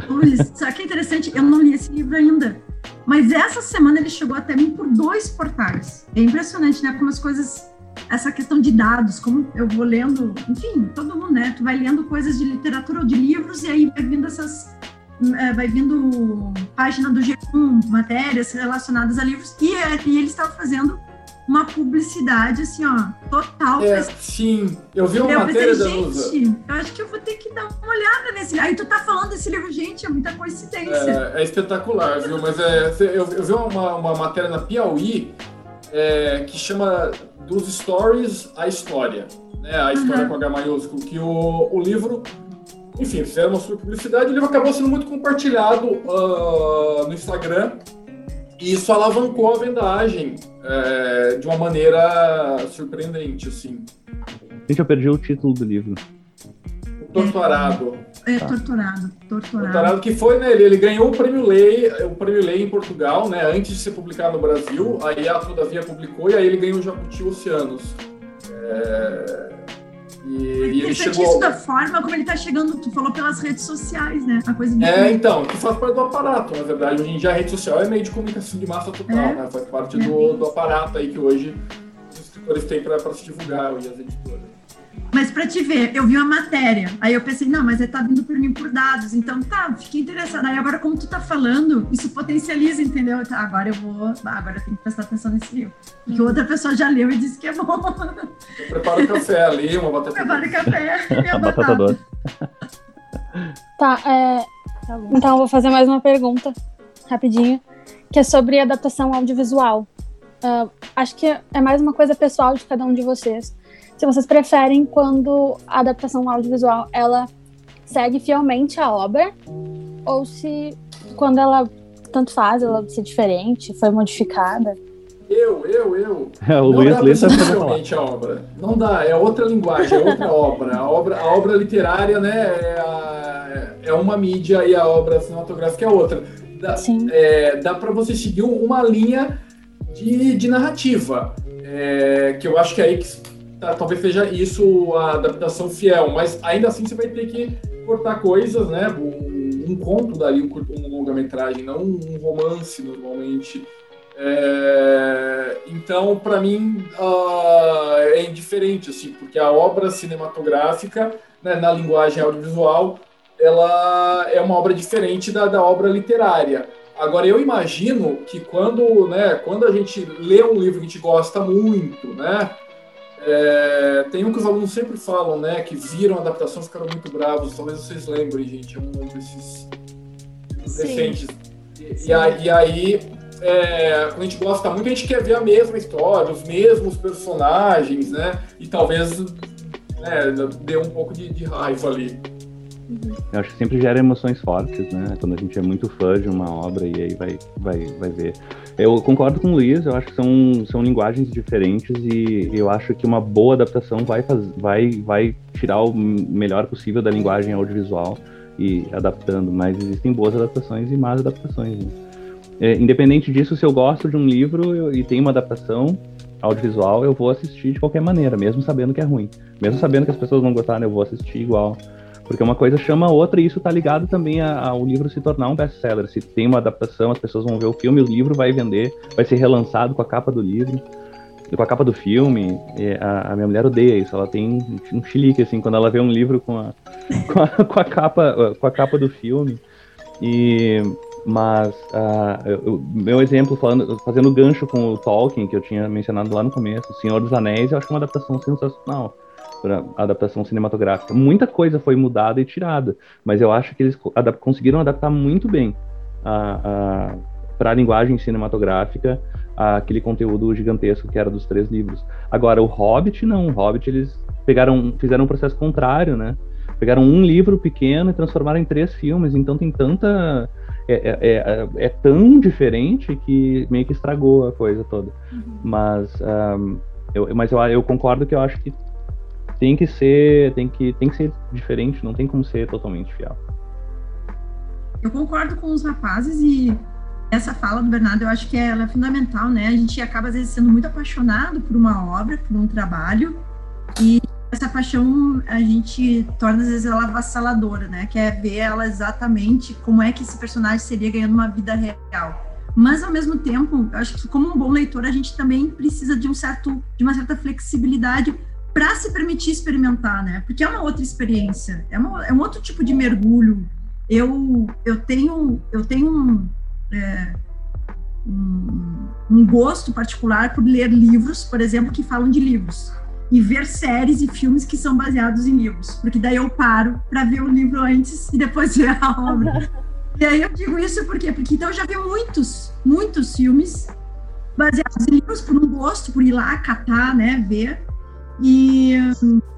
Luiz, sabe que é interessante? Eu não li esse livro ainda. Mas essa semana ele chegou até mim por dois portais. É impressionante, né? Como as coisas essa questão de dados, como eu vou lendo, enfim, todo mundo, né? Tu vai lendo coisas de literatura ou de livros e aí vai vindo essas é, vai vindo página do G1, matérias relacionadas a livros, e, é, e ele estava fazendo uma publicidade, assim, ó, total. É, sim, eu vi uma eu matéria pensei, da Lusa. Gente, eu acho que eu vou ter que dar uma olhada nesse Aí tu tá falando desse livro, gente, é muita coincidência. É, é espetacular, viu? Mas é, eu, eu vi uma, uma matéria na Piauí é, que chama dos stories à história, né? A história uhum. com H maiúsculo, que o, o livro, enfim, fizeram uma sua publicidade, o livro acabou sendo muito compartilhado uh, no Instagram e isso alavancou a vendagem é, de uma maneira surpreendente, assim. Gente, eu perdi o título do livro. O Torturado. É, torturado, torturado. Torturado que foi, né? Ele, ele, ganhou o prêmio Lei, o prêmio Lei em Portugal, né? Antes de ser publicado no Brasil. Aí a Todavia publicou e aí ele ganhou o Jabuti Oceanos. É... E, é e ele chegou... isso da forma como ele está chegando, tu falou pelas redes sociais, né? A coisa. É, então, que faz parte do aparato, na verdade. Hoje em dia a rede social é meio de comunicação de massa total, é. né? Faz parte é. do, do aparato aí que hoje os escritores têm para se divulgar e as editoras. Mas para te ver, eu vi uma matéria, aí eu pensei, não, mas ele tá vindo por mim por dados, então tá, fiquei interessada. Aí agora, como tu tá falando, isso potencializa, entendeu? Tá, agora eu vou, agora eu tenho que prestar atenção nesse livro. Porque outra pessoa já leu e disse que é bom. Prepara o café ali, uma batata Prepara o café e a batata. doce. Tá, é... tá então eu vou fazer mais uma pergunta, rapidinho, que é sobre adaptação audiovisual. Uh, acho que é mais uma coisa pessoal de cada um de vocês se vocês preferem quando a adaptação audiovisual ela segue fielmente a obra ou se quando ela tanto faz ela ser diferente, foi modificada. Eu, eu, eu. É, o Luiz Luiz tá fielmente a obra. Não dá, é outra linguagem, é outra obra. A obra, a obra literária, né, é, a, é uma mídia e a obra cinematográfica é outra. dá, é, dá para você seguir uma linha de, de narrativa. É, que eu acho que é aí que tá, talvez seja isso a adaptação fiel, mas ainda assim você vai ter que cortar coisas, né? Um, um conto dali, um, um longa-metragem, não um romance normalmente. É, então, para mim, uh, é indiferente, assim, porque a obra cinematográfica, né, na linguagem audiovisual, ela é uma obra diferente da, da obra literária. Agora, eu imagino que quando, né, quando a gente lê um livro que a gente gosta muito, né, é, tem um que os alunos sempre falam, né, que viram a adaptação ficaram muito bravos, talvez vocês lembrem, gente, é um desses recentes. E, e, aí, é, quando a gente gosta muito, a gente quer ver a mesma história, os mesmos personagens, né, e talvez né, dê um pouco de, de raiva ali. Eu acho que sempre gera emoções fortes, né? Quando a gente é muito fã de uma obra e aí vai, vai, vai ver. Eu concordo com o Luiz, eu acho que são, são linguagens diferentes e eu acho que uma boa adaptação vai, faz, vai, vai tirar o melhor possível da linguagem audiovisual e adaptando, mas existem boas adaptações e más adaptações. Né? É, independente disso, se eu gosto de um livro eu, e tem uma adaptação audiovisual, eu vou assistir de qualquer maneira, mesmo sabendo que é ruim. Mesmo sabendo que as pessoas vão gostar, eu vou assistir igual. Porque uma coisa chama a outra e isso está ligado também ao livro se tornar um best-seller. Se tem uma adaptação, as pessoas vão ver o filme, o livro vai vender, vai ser relançado com a capa do livro, com a capa do filme. A, a, minha mulher odeia isso, ela tem um chilique, assim, quando ela vê um livro com a, com a, com a capa, com a capa do filme. E, mas uh, eu, meu exemplo, falando, fazendo gancho com o Tolkien, que eu tinha mencionado lá no começo, Senhor dos Anéis, eu acho uma adaptação sensacional para adaptação cinematográfica. Muita coisa foi mudada e tirada, mas eu acho que eles adap conseguiram adaptar muito bem para a linguagem cinematográfica aquele conteúdo gigantesco que era dos três livros. Agora, o Hobbit, não. O Hobbit, eles pegaram, fizeram um processo contrário, né? Pegaram um livro pequeno e transformaram em três filmes, então tem tanta... É, é, é, é tão diferente que meio que estragou a coisa toda. Uhum. Mas, um, eu, mas eu, eu concordo que eu acho que tem que ser, tem que, tem que ser diferente, não tem como ser totalmente fiel. Eu concordo com os rapazes e essa fala do Bernardo eu acho que ela é fundamental, né? A gente acaba às vezes sendo muito apaixonado por uma obra, por um trabalho e essa paixão a gente torna às vezes ela avassaladora, né? Quer ver ela exatamente como é que esse personagem seria ganhando uma vida real. Mas ao mesmo tempo, eu acho que como um bom leitor a gente também precisa de um certo de uma certa flexibilidade para se permitir experimentar, né? Porque é uma outra experiência, é, uma, é um outro tipo de mergulho. Eu, eu tenho, eu tenho um, é, um, um gosto particular por ler livros, por exemplo, que falam de livros e ver séries e filmes que são baseados em livros, porque daí eu paro para ver o livro antes e depois ver a obra. e aí eu digo isso por quê? Porque então eu já vi muitos, muitos filmes baseados em livros por um gosto, por ir lá catar, né, ver. E,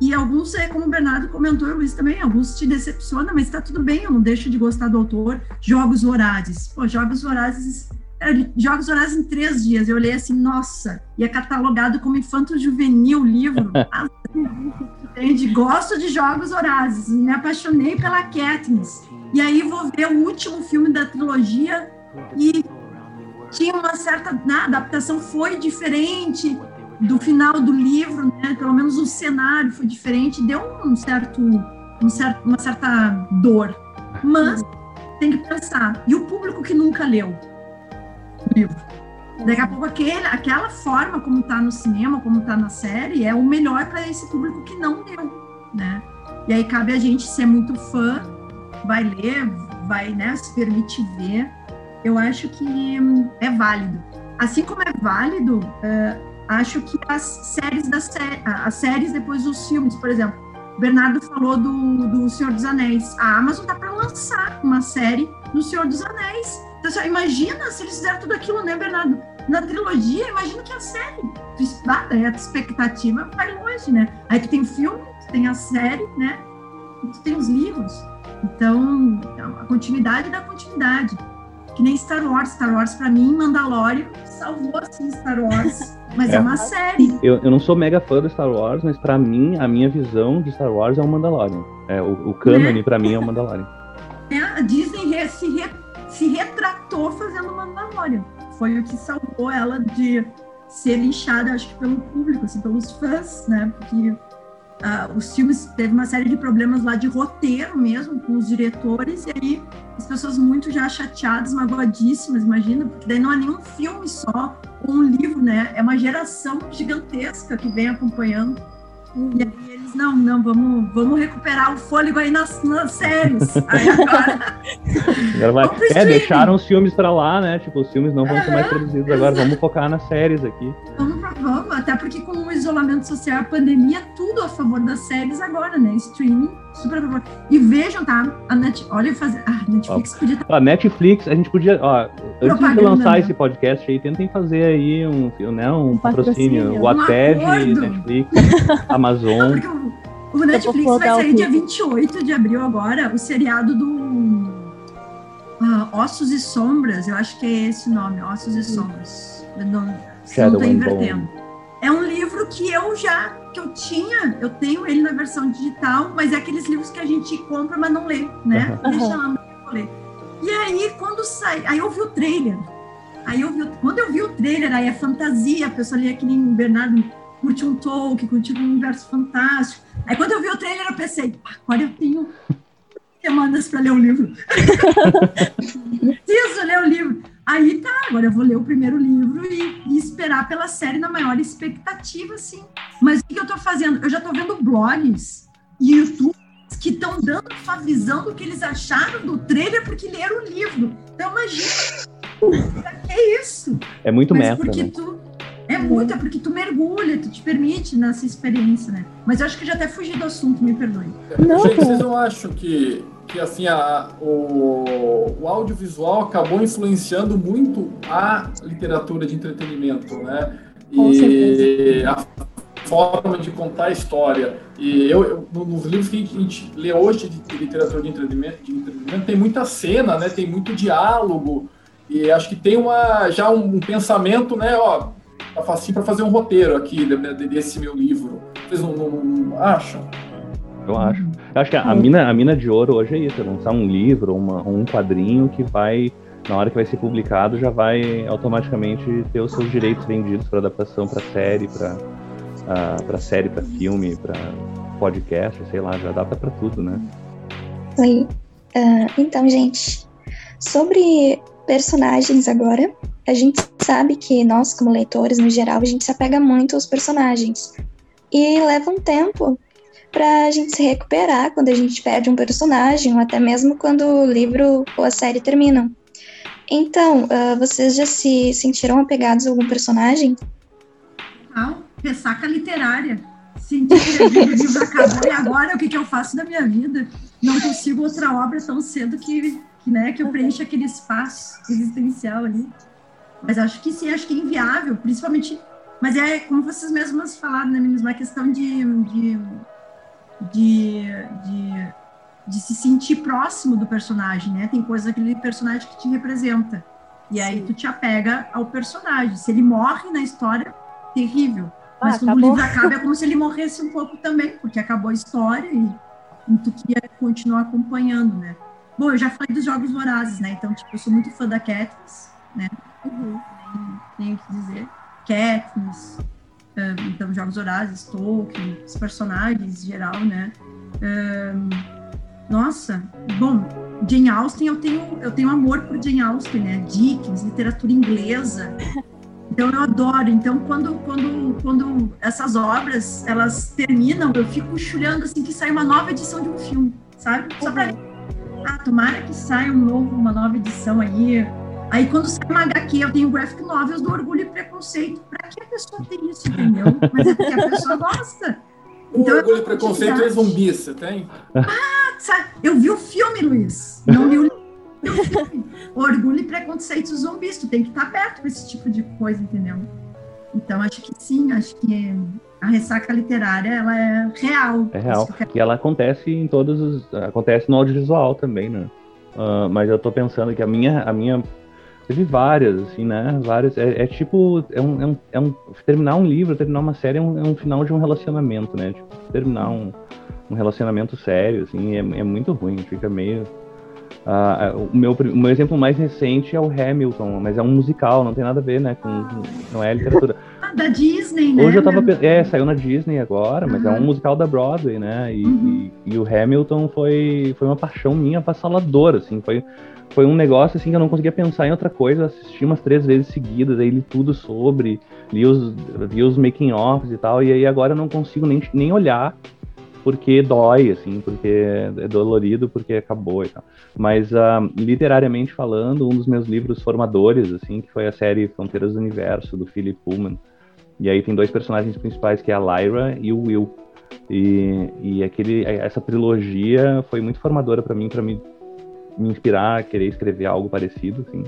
e alguns, é como o Bernardo comentou, o Luiz também, alguns te decepcionam, mas está tudo bem, eu não deixo de gostar do autor. Jogos Vorazes. Pô, Jogos Vorazes, é, Jogos Vorazes em três dias. Eu olhei assim, nossa, e é catalogado como infanto-juvenil livro. Entende? Gosto de Jogos Vorazes, me apaixonei pela Katniss. E aí vou ver o último filme da trilogia e tinha uma certa. Na né, adaptação foi diferente, do final do livro, né, pelo menos o cenário foi diferente, deu um certo, um certo, uma certa dor. Mas tem que pensar, e o público que nunca leu o livro? Daqui a pouco aquele, aquela forma como está no cinema, como está na série, é o melhor para esse público que não leu, né? E aí cabe a gente ser muito fã, vai ler, vai né, se permitir ver. Eu acho que é válido. Assim como é válido acho que as séries da sé as séries depois dos filmes, por exemplo, o Bernardo falou do, do Senhor dos Anéis. A Amazon tá para lançar uma série do Senhor dos Anéis. Então, só, imagina se eles fizeram tudo aquilo, né, Bernardo? Na trilogia, imagina que a série. A expectativa vai longe, né? Aí tu tem filme, tu tem a série, né? E tu tem os livros. Então, a continuidade da continuidade. Que nem Star Wars. Star Wars, para mim, Mandalorian salvou, assim, Star Wars. Mas é, é uma série. Eu, eu não sou mega fã do Star Wars, mas para mim, a minha visão de Star Wars é o Mandalorian. É, o, o cânone, né? para mim, é o Mandalorian. É, a Disney se, re, se retratou fazendo Mandalorian. Foi o que salvou ela de ser linchada, acho que pelo público, assim, pelos fãs, né? Porque uh, os filmes teve uma série de problemas lá de roteiro mesmo com os diretores e aí as pessoas muito já chateadas, magoadíssimas, imagina, porque daí não é nenhum filme só ou um livro, né? É uma geração gigantesca que vem acompanhando. E aí eles, não, não, vamos, vamos recuperar o fôlego aí nas, nas séries. Aí agora. agora vai. É, deixaram os filmes pra lá, né? Tipo, os filmes não vão ser mais produzidos agora, vamos focar nas séries aqui. Vamos, vamos, até porque com o isolamento social, a pandemia, tudo a favor das séries agora, né? Streaming, super a favor. E vejam, tá? A Net, olha, fazer. Ah, a Netflix ó, podia. Tá... A Netflix, a gente podia. Ó, antes de lançar né? esse podcast aí, tentem fazer aí um, né, um, patrocínio. patrocínio. Um Netflix, Amazon. Não, o, Netflix vai sair dia 28 de abril agora, o seriado do. Uh, Ossos e Sombras, eu acho que é esse o nome, Ossos e Sombras. Não, não tô invertendo. É um livro que eu já, que eu tinha, eu tenho ele na versão digital, mas é aqueles livros que a gente compra, mas não lê, né? Uhum. Deixa lá, não ler. E aí, quando sai, aí eu vi o trailer. Aí eu vi, quando eu vi o trailer, aí é fantasia, a pessoa ali que nem o Bernardo curte um Tolkien, curte um universo fantástico. Aí quando eu vi o trailer, eu pensei, agora eu tenho semanas para ler o livro. Preciso ler o livro. Aí tá, agora eu vou ler o primeiro livro e, e esperar pela série na maior expectativa, assim. Mas o que eu tô fazendo? Eu já tô vendo blogs e YouTube que estão dando sua visão do que eles acharam do trailer porque leram o livro. Então imagina. que é isso? É muito Mas meta, porque né? tu é muito, é porque tu mergulha, tu te permite nessa experiência, né? Mas eu acho que já até fugi do assunto, me perdoe. Não, Gente, vocês não acham que que assim a, o, o audiovisual acabou influenciando muito a literatura de entretenimento, né? E a forma de contar a história. E eu, eu, nos livros que a gente lê hoje de literatura de entretenimento, de entretenimento, tem muita cena, né? Tem muito diálogo. E acho que tem uma já um, um pensamento, né? Ó, facinho para fazer um roteiro aqui desse meu livro. Vocês não, não, não acham? Eu acho. Eu acho que a, a, mina, a mina de ouro hoje é isso, é lançar um livro, uma, um quadrinho que vai, na hora que vai ser publicado, já vai automaticamente ter os seus direitos vendidos para adaptação para série, para uh, para série, para filme, para podcast, sei lá, já adapta para tudo, né? Oi. Uh, então, gente, sobre personagens agora, a gente sabe que nós, como leitores, no geral, a gente se apega muito aos personagens. E leva um tempo para a gente se recuperar quando a gente perde um personagem, ou até mesmo quando o livro ou a série terminam. Então, uh, vocês já se sentiram apegados a algum personagem? Ah, ressaca literária. Senti que o livro acabou e agora o que, que eu faço da minha vida? Não consigo outra obra tão cedo que, que, né, que eu preencha aquele espaço existencial ali. Mas acho que sim, acho que é inviável, principalmente. Mas é como vocês mesmos falaram, né, meninas? Uma questão de, de de, de, de se sentir próximo do personagem, né? Tem coisa daquele personagem que te representa. E aí Sim. tu te apega ao personagem. Se ele morre na história, terrível. Ah, Mas quando acabou. o livro acaba, é como se ele morresse um pouco também, porque acabou a história e, e tu queria continuar acompanhando, né? Bom, eu já falei dos Jogos Vorazes, né? Então, tipo, eu sou muito fã da Katniss, né? Uhum. Tenho que dizer. Katniss, então Jogos Horazes, Tolkien, os personagens em geral, né? Um, nossa, bom, Jane Austen, eu tenho, eu tenho amor por Jane Austen, né? Dickens, literatura inglesa. Então eu adoro. Então quando, quando, quando essas obras elas terminam, eu fico chulhando assim que sai uma nova edição de um filme, sabe? Só pra ah, tomara que saia um novo, uma nova edição aí, Aí quando sai uma HQ, eu tenho graphic novels do Orgulho e Preconceito. Pra que a pessoa tem isso, entendeu? Mas é porque a pessoa gosta. Então, o Orgulho e Preconceito é zumbi, você tem? Ah, sabe? eu vi o filme, Luiz. Não li o livro. Orgulho e Preconceito zumbis. Tu tem que estar perto para esse tipo de coisa, entendeu? Então, acho que sim, acho que a ressaca literária, ela é real. É real. E ela acontece em todos os... Acontece no audiovisual também, né? Uh, mas eu tô pensando que a minha, a minha Teve várias, assim, né? Várias. É, é tipo. É um, é um, é, um, terminar um livro, terminar uma série é um, é um final de um relacionamento, né? Tipo, terminar um, um relacionamento sério, assim, é, é muito ruim. Fica meio. Uh, o, meu, o meu exemplo mais recente é o Hamilton, mas é um musical, não tem nada a ver, né? Com, não é literatura. Ah, da Disney, né? Hoje eu tava. É, saiu na Disney agora, mas uhum. é um musical da Broadway, né? E, uhum. e, e, o Hamilton foi, foi uma paixão minha avassaladora, assim. Foi, foi um negócio assim que eu não conseguia pensar em outra coisa. Eu assisti umas três vezes seguidas, aí li tudo sobre, li os, li os making-offs e tal, e aí agora eu não consigo nem, nem olhar porque dói, assim, porque é dolorido, porque acabou e tal. Mas, uh, literariamente falando, um dos meus livros formadores, assim, que foi a série Fronteiras do Universo, do Philip Pullman. E aí tem dois personagens principais, que é a Lyra e o Will. E, e aquele, essa trilogia foi muito formadora para mim, para me, me inspirar a querer escrever algo parecido, assim.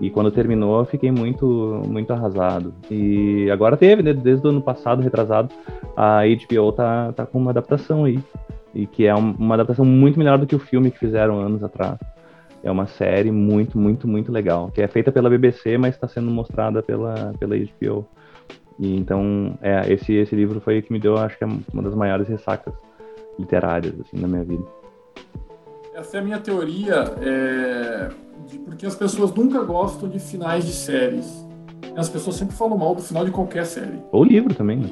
E quando terminou, eu fiquei muito, muito arrasado. E agora teve, né, desde o ano passado, retrasado, a HBO tá, tá com uma adaptação aí. E que é uma adaptação muito melhor do que o filme que fizeram anos atrás. É uma série muito, muito, muito legal. Que é feita pela BBC, mas está sendo mostrada pela, pela HBO. E então, é, esse, esse livro foi o que me deu, acho que é uma das maiores ressacas literárias, assim, na minha vida. Essa é a minha teoria. É de porque as pessoas nunca gostam de finais de séries. As pessoas sempre falam mal do final de qualquer série. Ou livro também, né?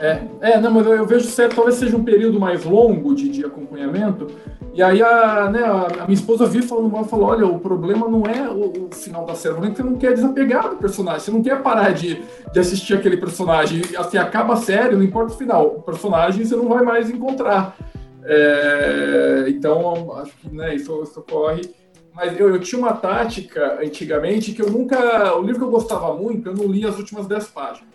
É, é não, mas eu, vejo série, talvez seja um período mais longo de, de acompanhamento. E aí a, né, a, a minha esposa viu falando falou, olha, o problema não é o, o final da série, o problema é que você não quer desapegar do personagem, você não quer parar de, de assistir aquele personagem. Assim, acaba a série, não importa o final, o personagem você não vai mais encontrar. É, então, acho que né, isso, isso ocorre mas eu, eu, tinha uma tática antigamente que eu nunca. O livro que eu gostava muito, eu não li as últimas dez páginas.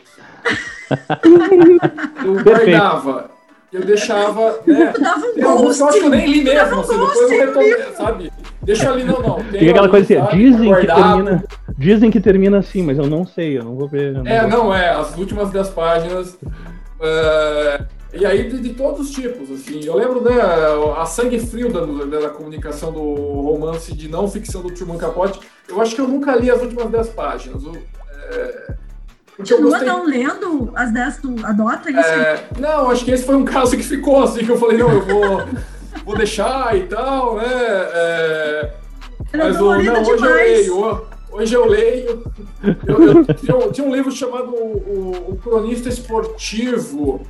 eu guardava. Eu deixava. Né, eu, eu acho que eu nem li mesmo, assim, depois eu retomei, sabe? Deixa ali, não, não. Tem, aquela coisa assim, dizem que, termina, dizem que termina assim, mas eu não sei, eu não vou ver. Não é, vou... não, é, as últimas dez páginas. Uh, e aí de, de, todos os tipos, assim. Eu lembro né, a sangue frio da, da, comunicação do romance de não ficção do Truman Capote. Eu acho que eu nunca li as últimas dez páginas. Eu, é, Continua gostei... não lendo as dez tu adota isso? É, não, acho que esse foi um caso que ficou assim, que eu falei, não, eu vou, vou deixar e tal, né? É, é mas o, não, hoje eu leio. Hoje eu leio. Eu, eu, tinha, tinha, um livro chamado o, o Cronista Esportivo,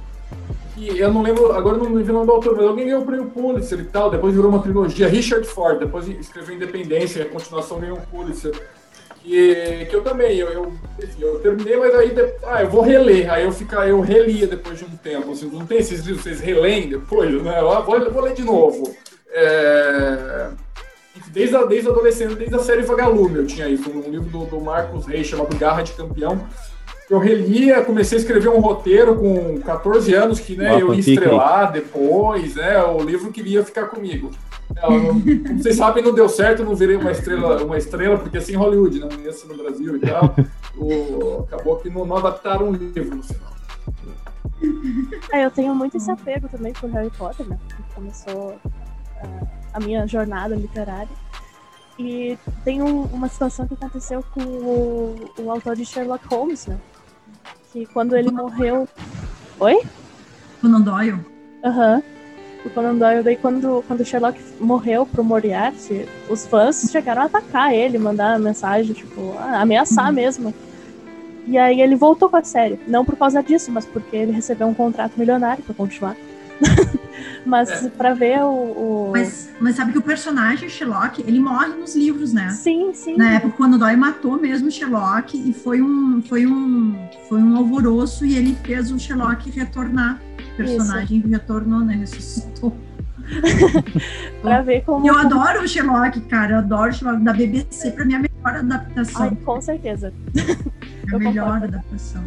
que eu não lembro, agora não lembro o nome do autor, mas alguém ganhou o prêmio Pulitzer e tal, depois virou uma trilogia, Richard Ford, depois escreveu Independência, a continuação ganhou o Pulitzer. Que, que eu também, eu, eu, enfim, eu terminei, mas aí, ah, eu vou reler, aí eu, fica, eu relia depois de um tempo, assim, não tem esses livros, vocês releem depois, né, eu vou, vou ler de novo. É, desde desde a adolescência, desde a série Vagalume eu tinha isso, um livro do, do Marcos Reis chamado Garra de Campeão, eu relia, comecei a escrever um roteiro com 14 anos que né, eu ia estrelar depois, né? O livro queria ficar comigo. Não, como vocês sabem, não deu certo, não virei uma estrela, uma estrela, porque assim Hollywood, não ia ser no Brasil e tal. O, acabou que não, não adaptaram o livro no final. É, eu tenho muito esse apego também por Harry Potter, né? Começou uh, a minha jornada literária. E tem um, uma situação que aconteceu com o, o autor de Sherlock Holmes, né? Que quando ele morreu. Oi? Conan Doyle. Aham. Uhum. O Conan Doyle, daí quando, quando Sherlock morreu pro Moriarty, os fãs chegaram a atacar ele, mandar mensagem, tipo, ameaçar uhum. mesmo. E aí ele voltou com a série. Não por causa disso, mas porque ele recebeu um contrato milionário para continuar. mas é. para ver o, o, Mas, mas sabe que o personagem Sherlock, ele morre nos livros, né? Sim, sim. Na época, quando o Dói matou mesmo Sherlock, e foi um, foi um, foi um alvoroço, e ele fez o Sherlock retornar. O personagem Isso. retornou, né? Ressuscitou. pra ver como. Eu adoro o Sherlock, cara. Eu adoro o Sherlock da BBC, pra mim é a melhor adaptação. Ai, com certeza. É a melhor concordo. adaptação.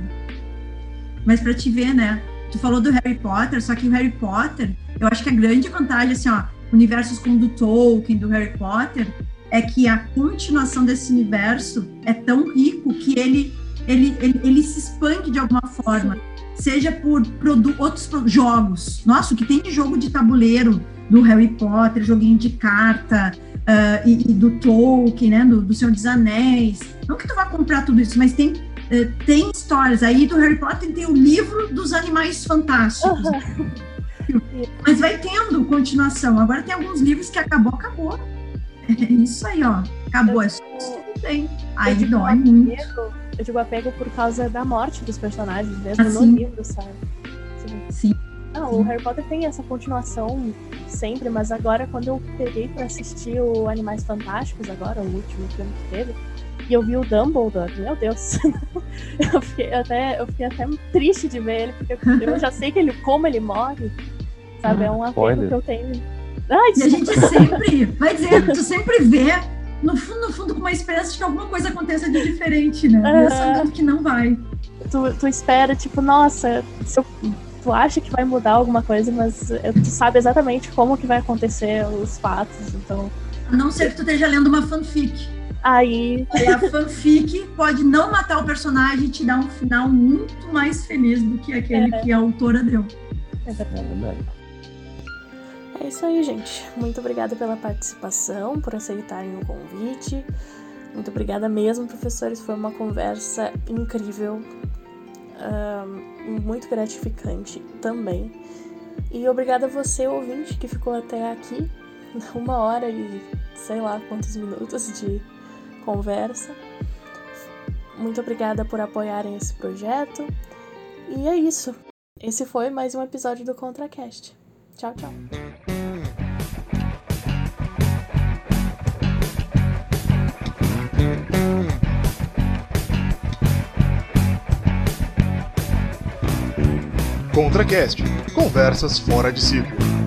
Mas pra te ver, né? Tu falou do Harry Potter, só que o Harry Potter, eu acho que a grande vantagem, assim, ó, universos como do Tolkien, do Harry Potter, é que a continuação desse universo é tão rico que ele, ele, ele, ele se expande de alguma forma, seja por outros jogos. Nossa, o que tem de jogo de tabuleiro do Harry Potter, joguinho de carta, uh, e, e, do Tolkien, né, do, do Senhor dos Anéis. Não que tu vá comprar tudo isso, mas tem tem histórias. Aí do Harry Potter tem o livro dos animais fantásticos. Mas vai tendo continuação. Agora tem alguns livros que acabou, acabou. é isso aí, ó. Acabou, é só isso que tem. Aí digo dói muito. apego, eu digo apego por causa da morte dos personagens mesmo Assim. no livro, sabe? Assim, Sim. Não, o Harry Potter tem essa continuação sempre, mas agora quando eu peguei pra assistir o Animais Fantásticos agora, o último filme que teve, e eu vi o Dumbledore, meu Deus. eu, fiquei até, eu fiquei até triste de ver ele, porque eu já sei que ele, como ele morre, sabe? É um apego que eu tenho. Ai, E a gente sempre, vai dizer, tu sempre vê, no fundo, no fundo, com uma esperança de que alguma coisa aconteça de diferente, né? Mesmo sabendo que não vai. tu, tu espera, tipo, nossa, se eu- tu acha que vai mudar alguma coisa, mas eh, tu sabe exatamente como que vai acontecer os fatos, então A não ser que tu esteja lendo uma fanfic. Aí a fanfic pode não matar o personagem e te dar um final muito mais feliz do que aquele que a autora deu. é. É. É isso aí, gente. Muito obrigada pela participação, por aceitarem o convite. Muito obrigada mesmo, professores. Foi uma conversa incrível, ahn, muito gratificante também. E obrigada a você, ouvinte, que ficou até aqui, uma hora e sei lá quantos minutos de conversa. Muito obrigada por apoiarem esse projeto. E é isso. Esse foi mais um episódio do ContraCast. Tchau, tchau. ContraCast. Conversas fora de ciclo.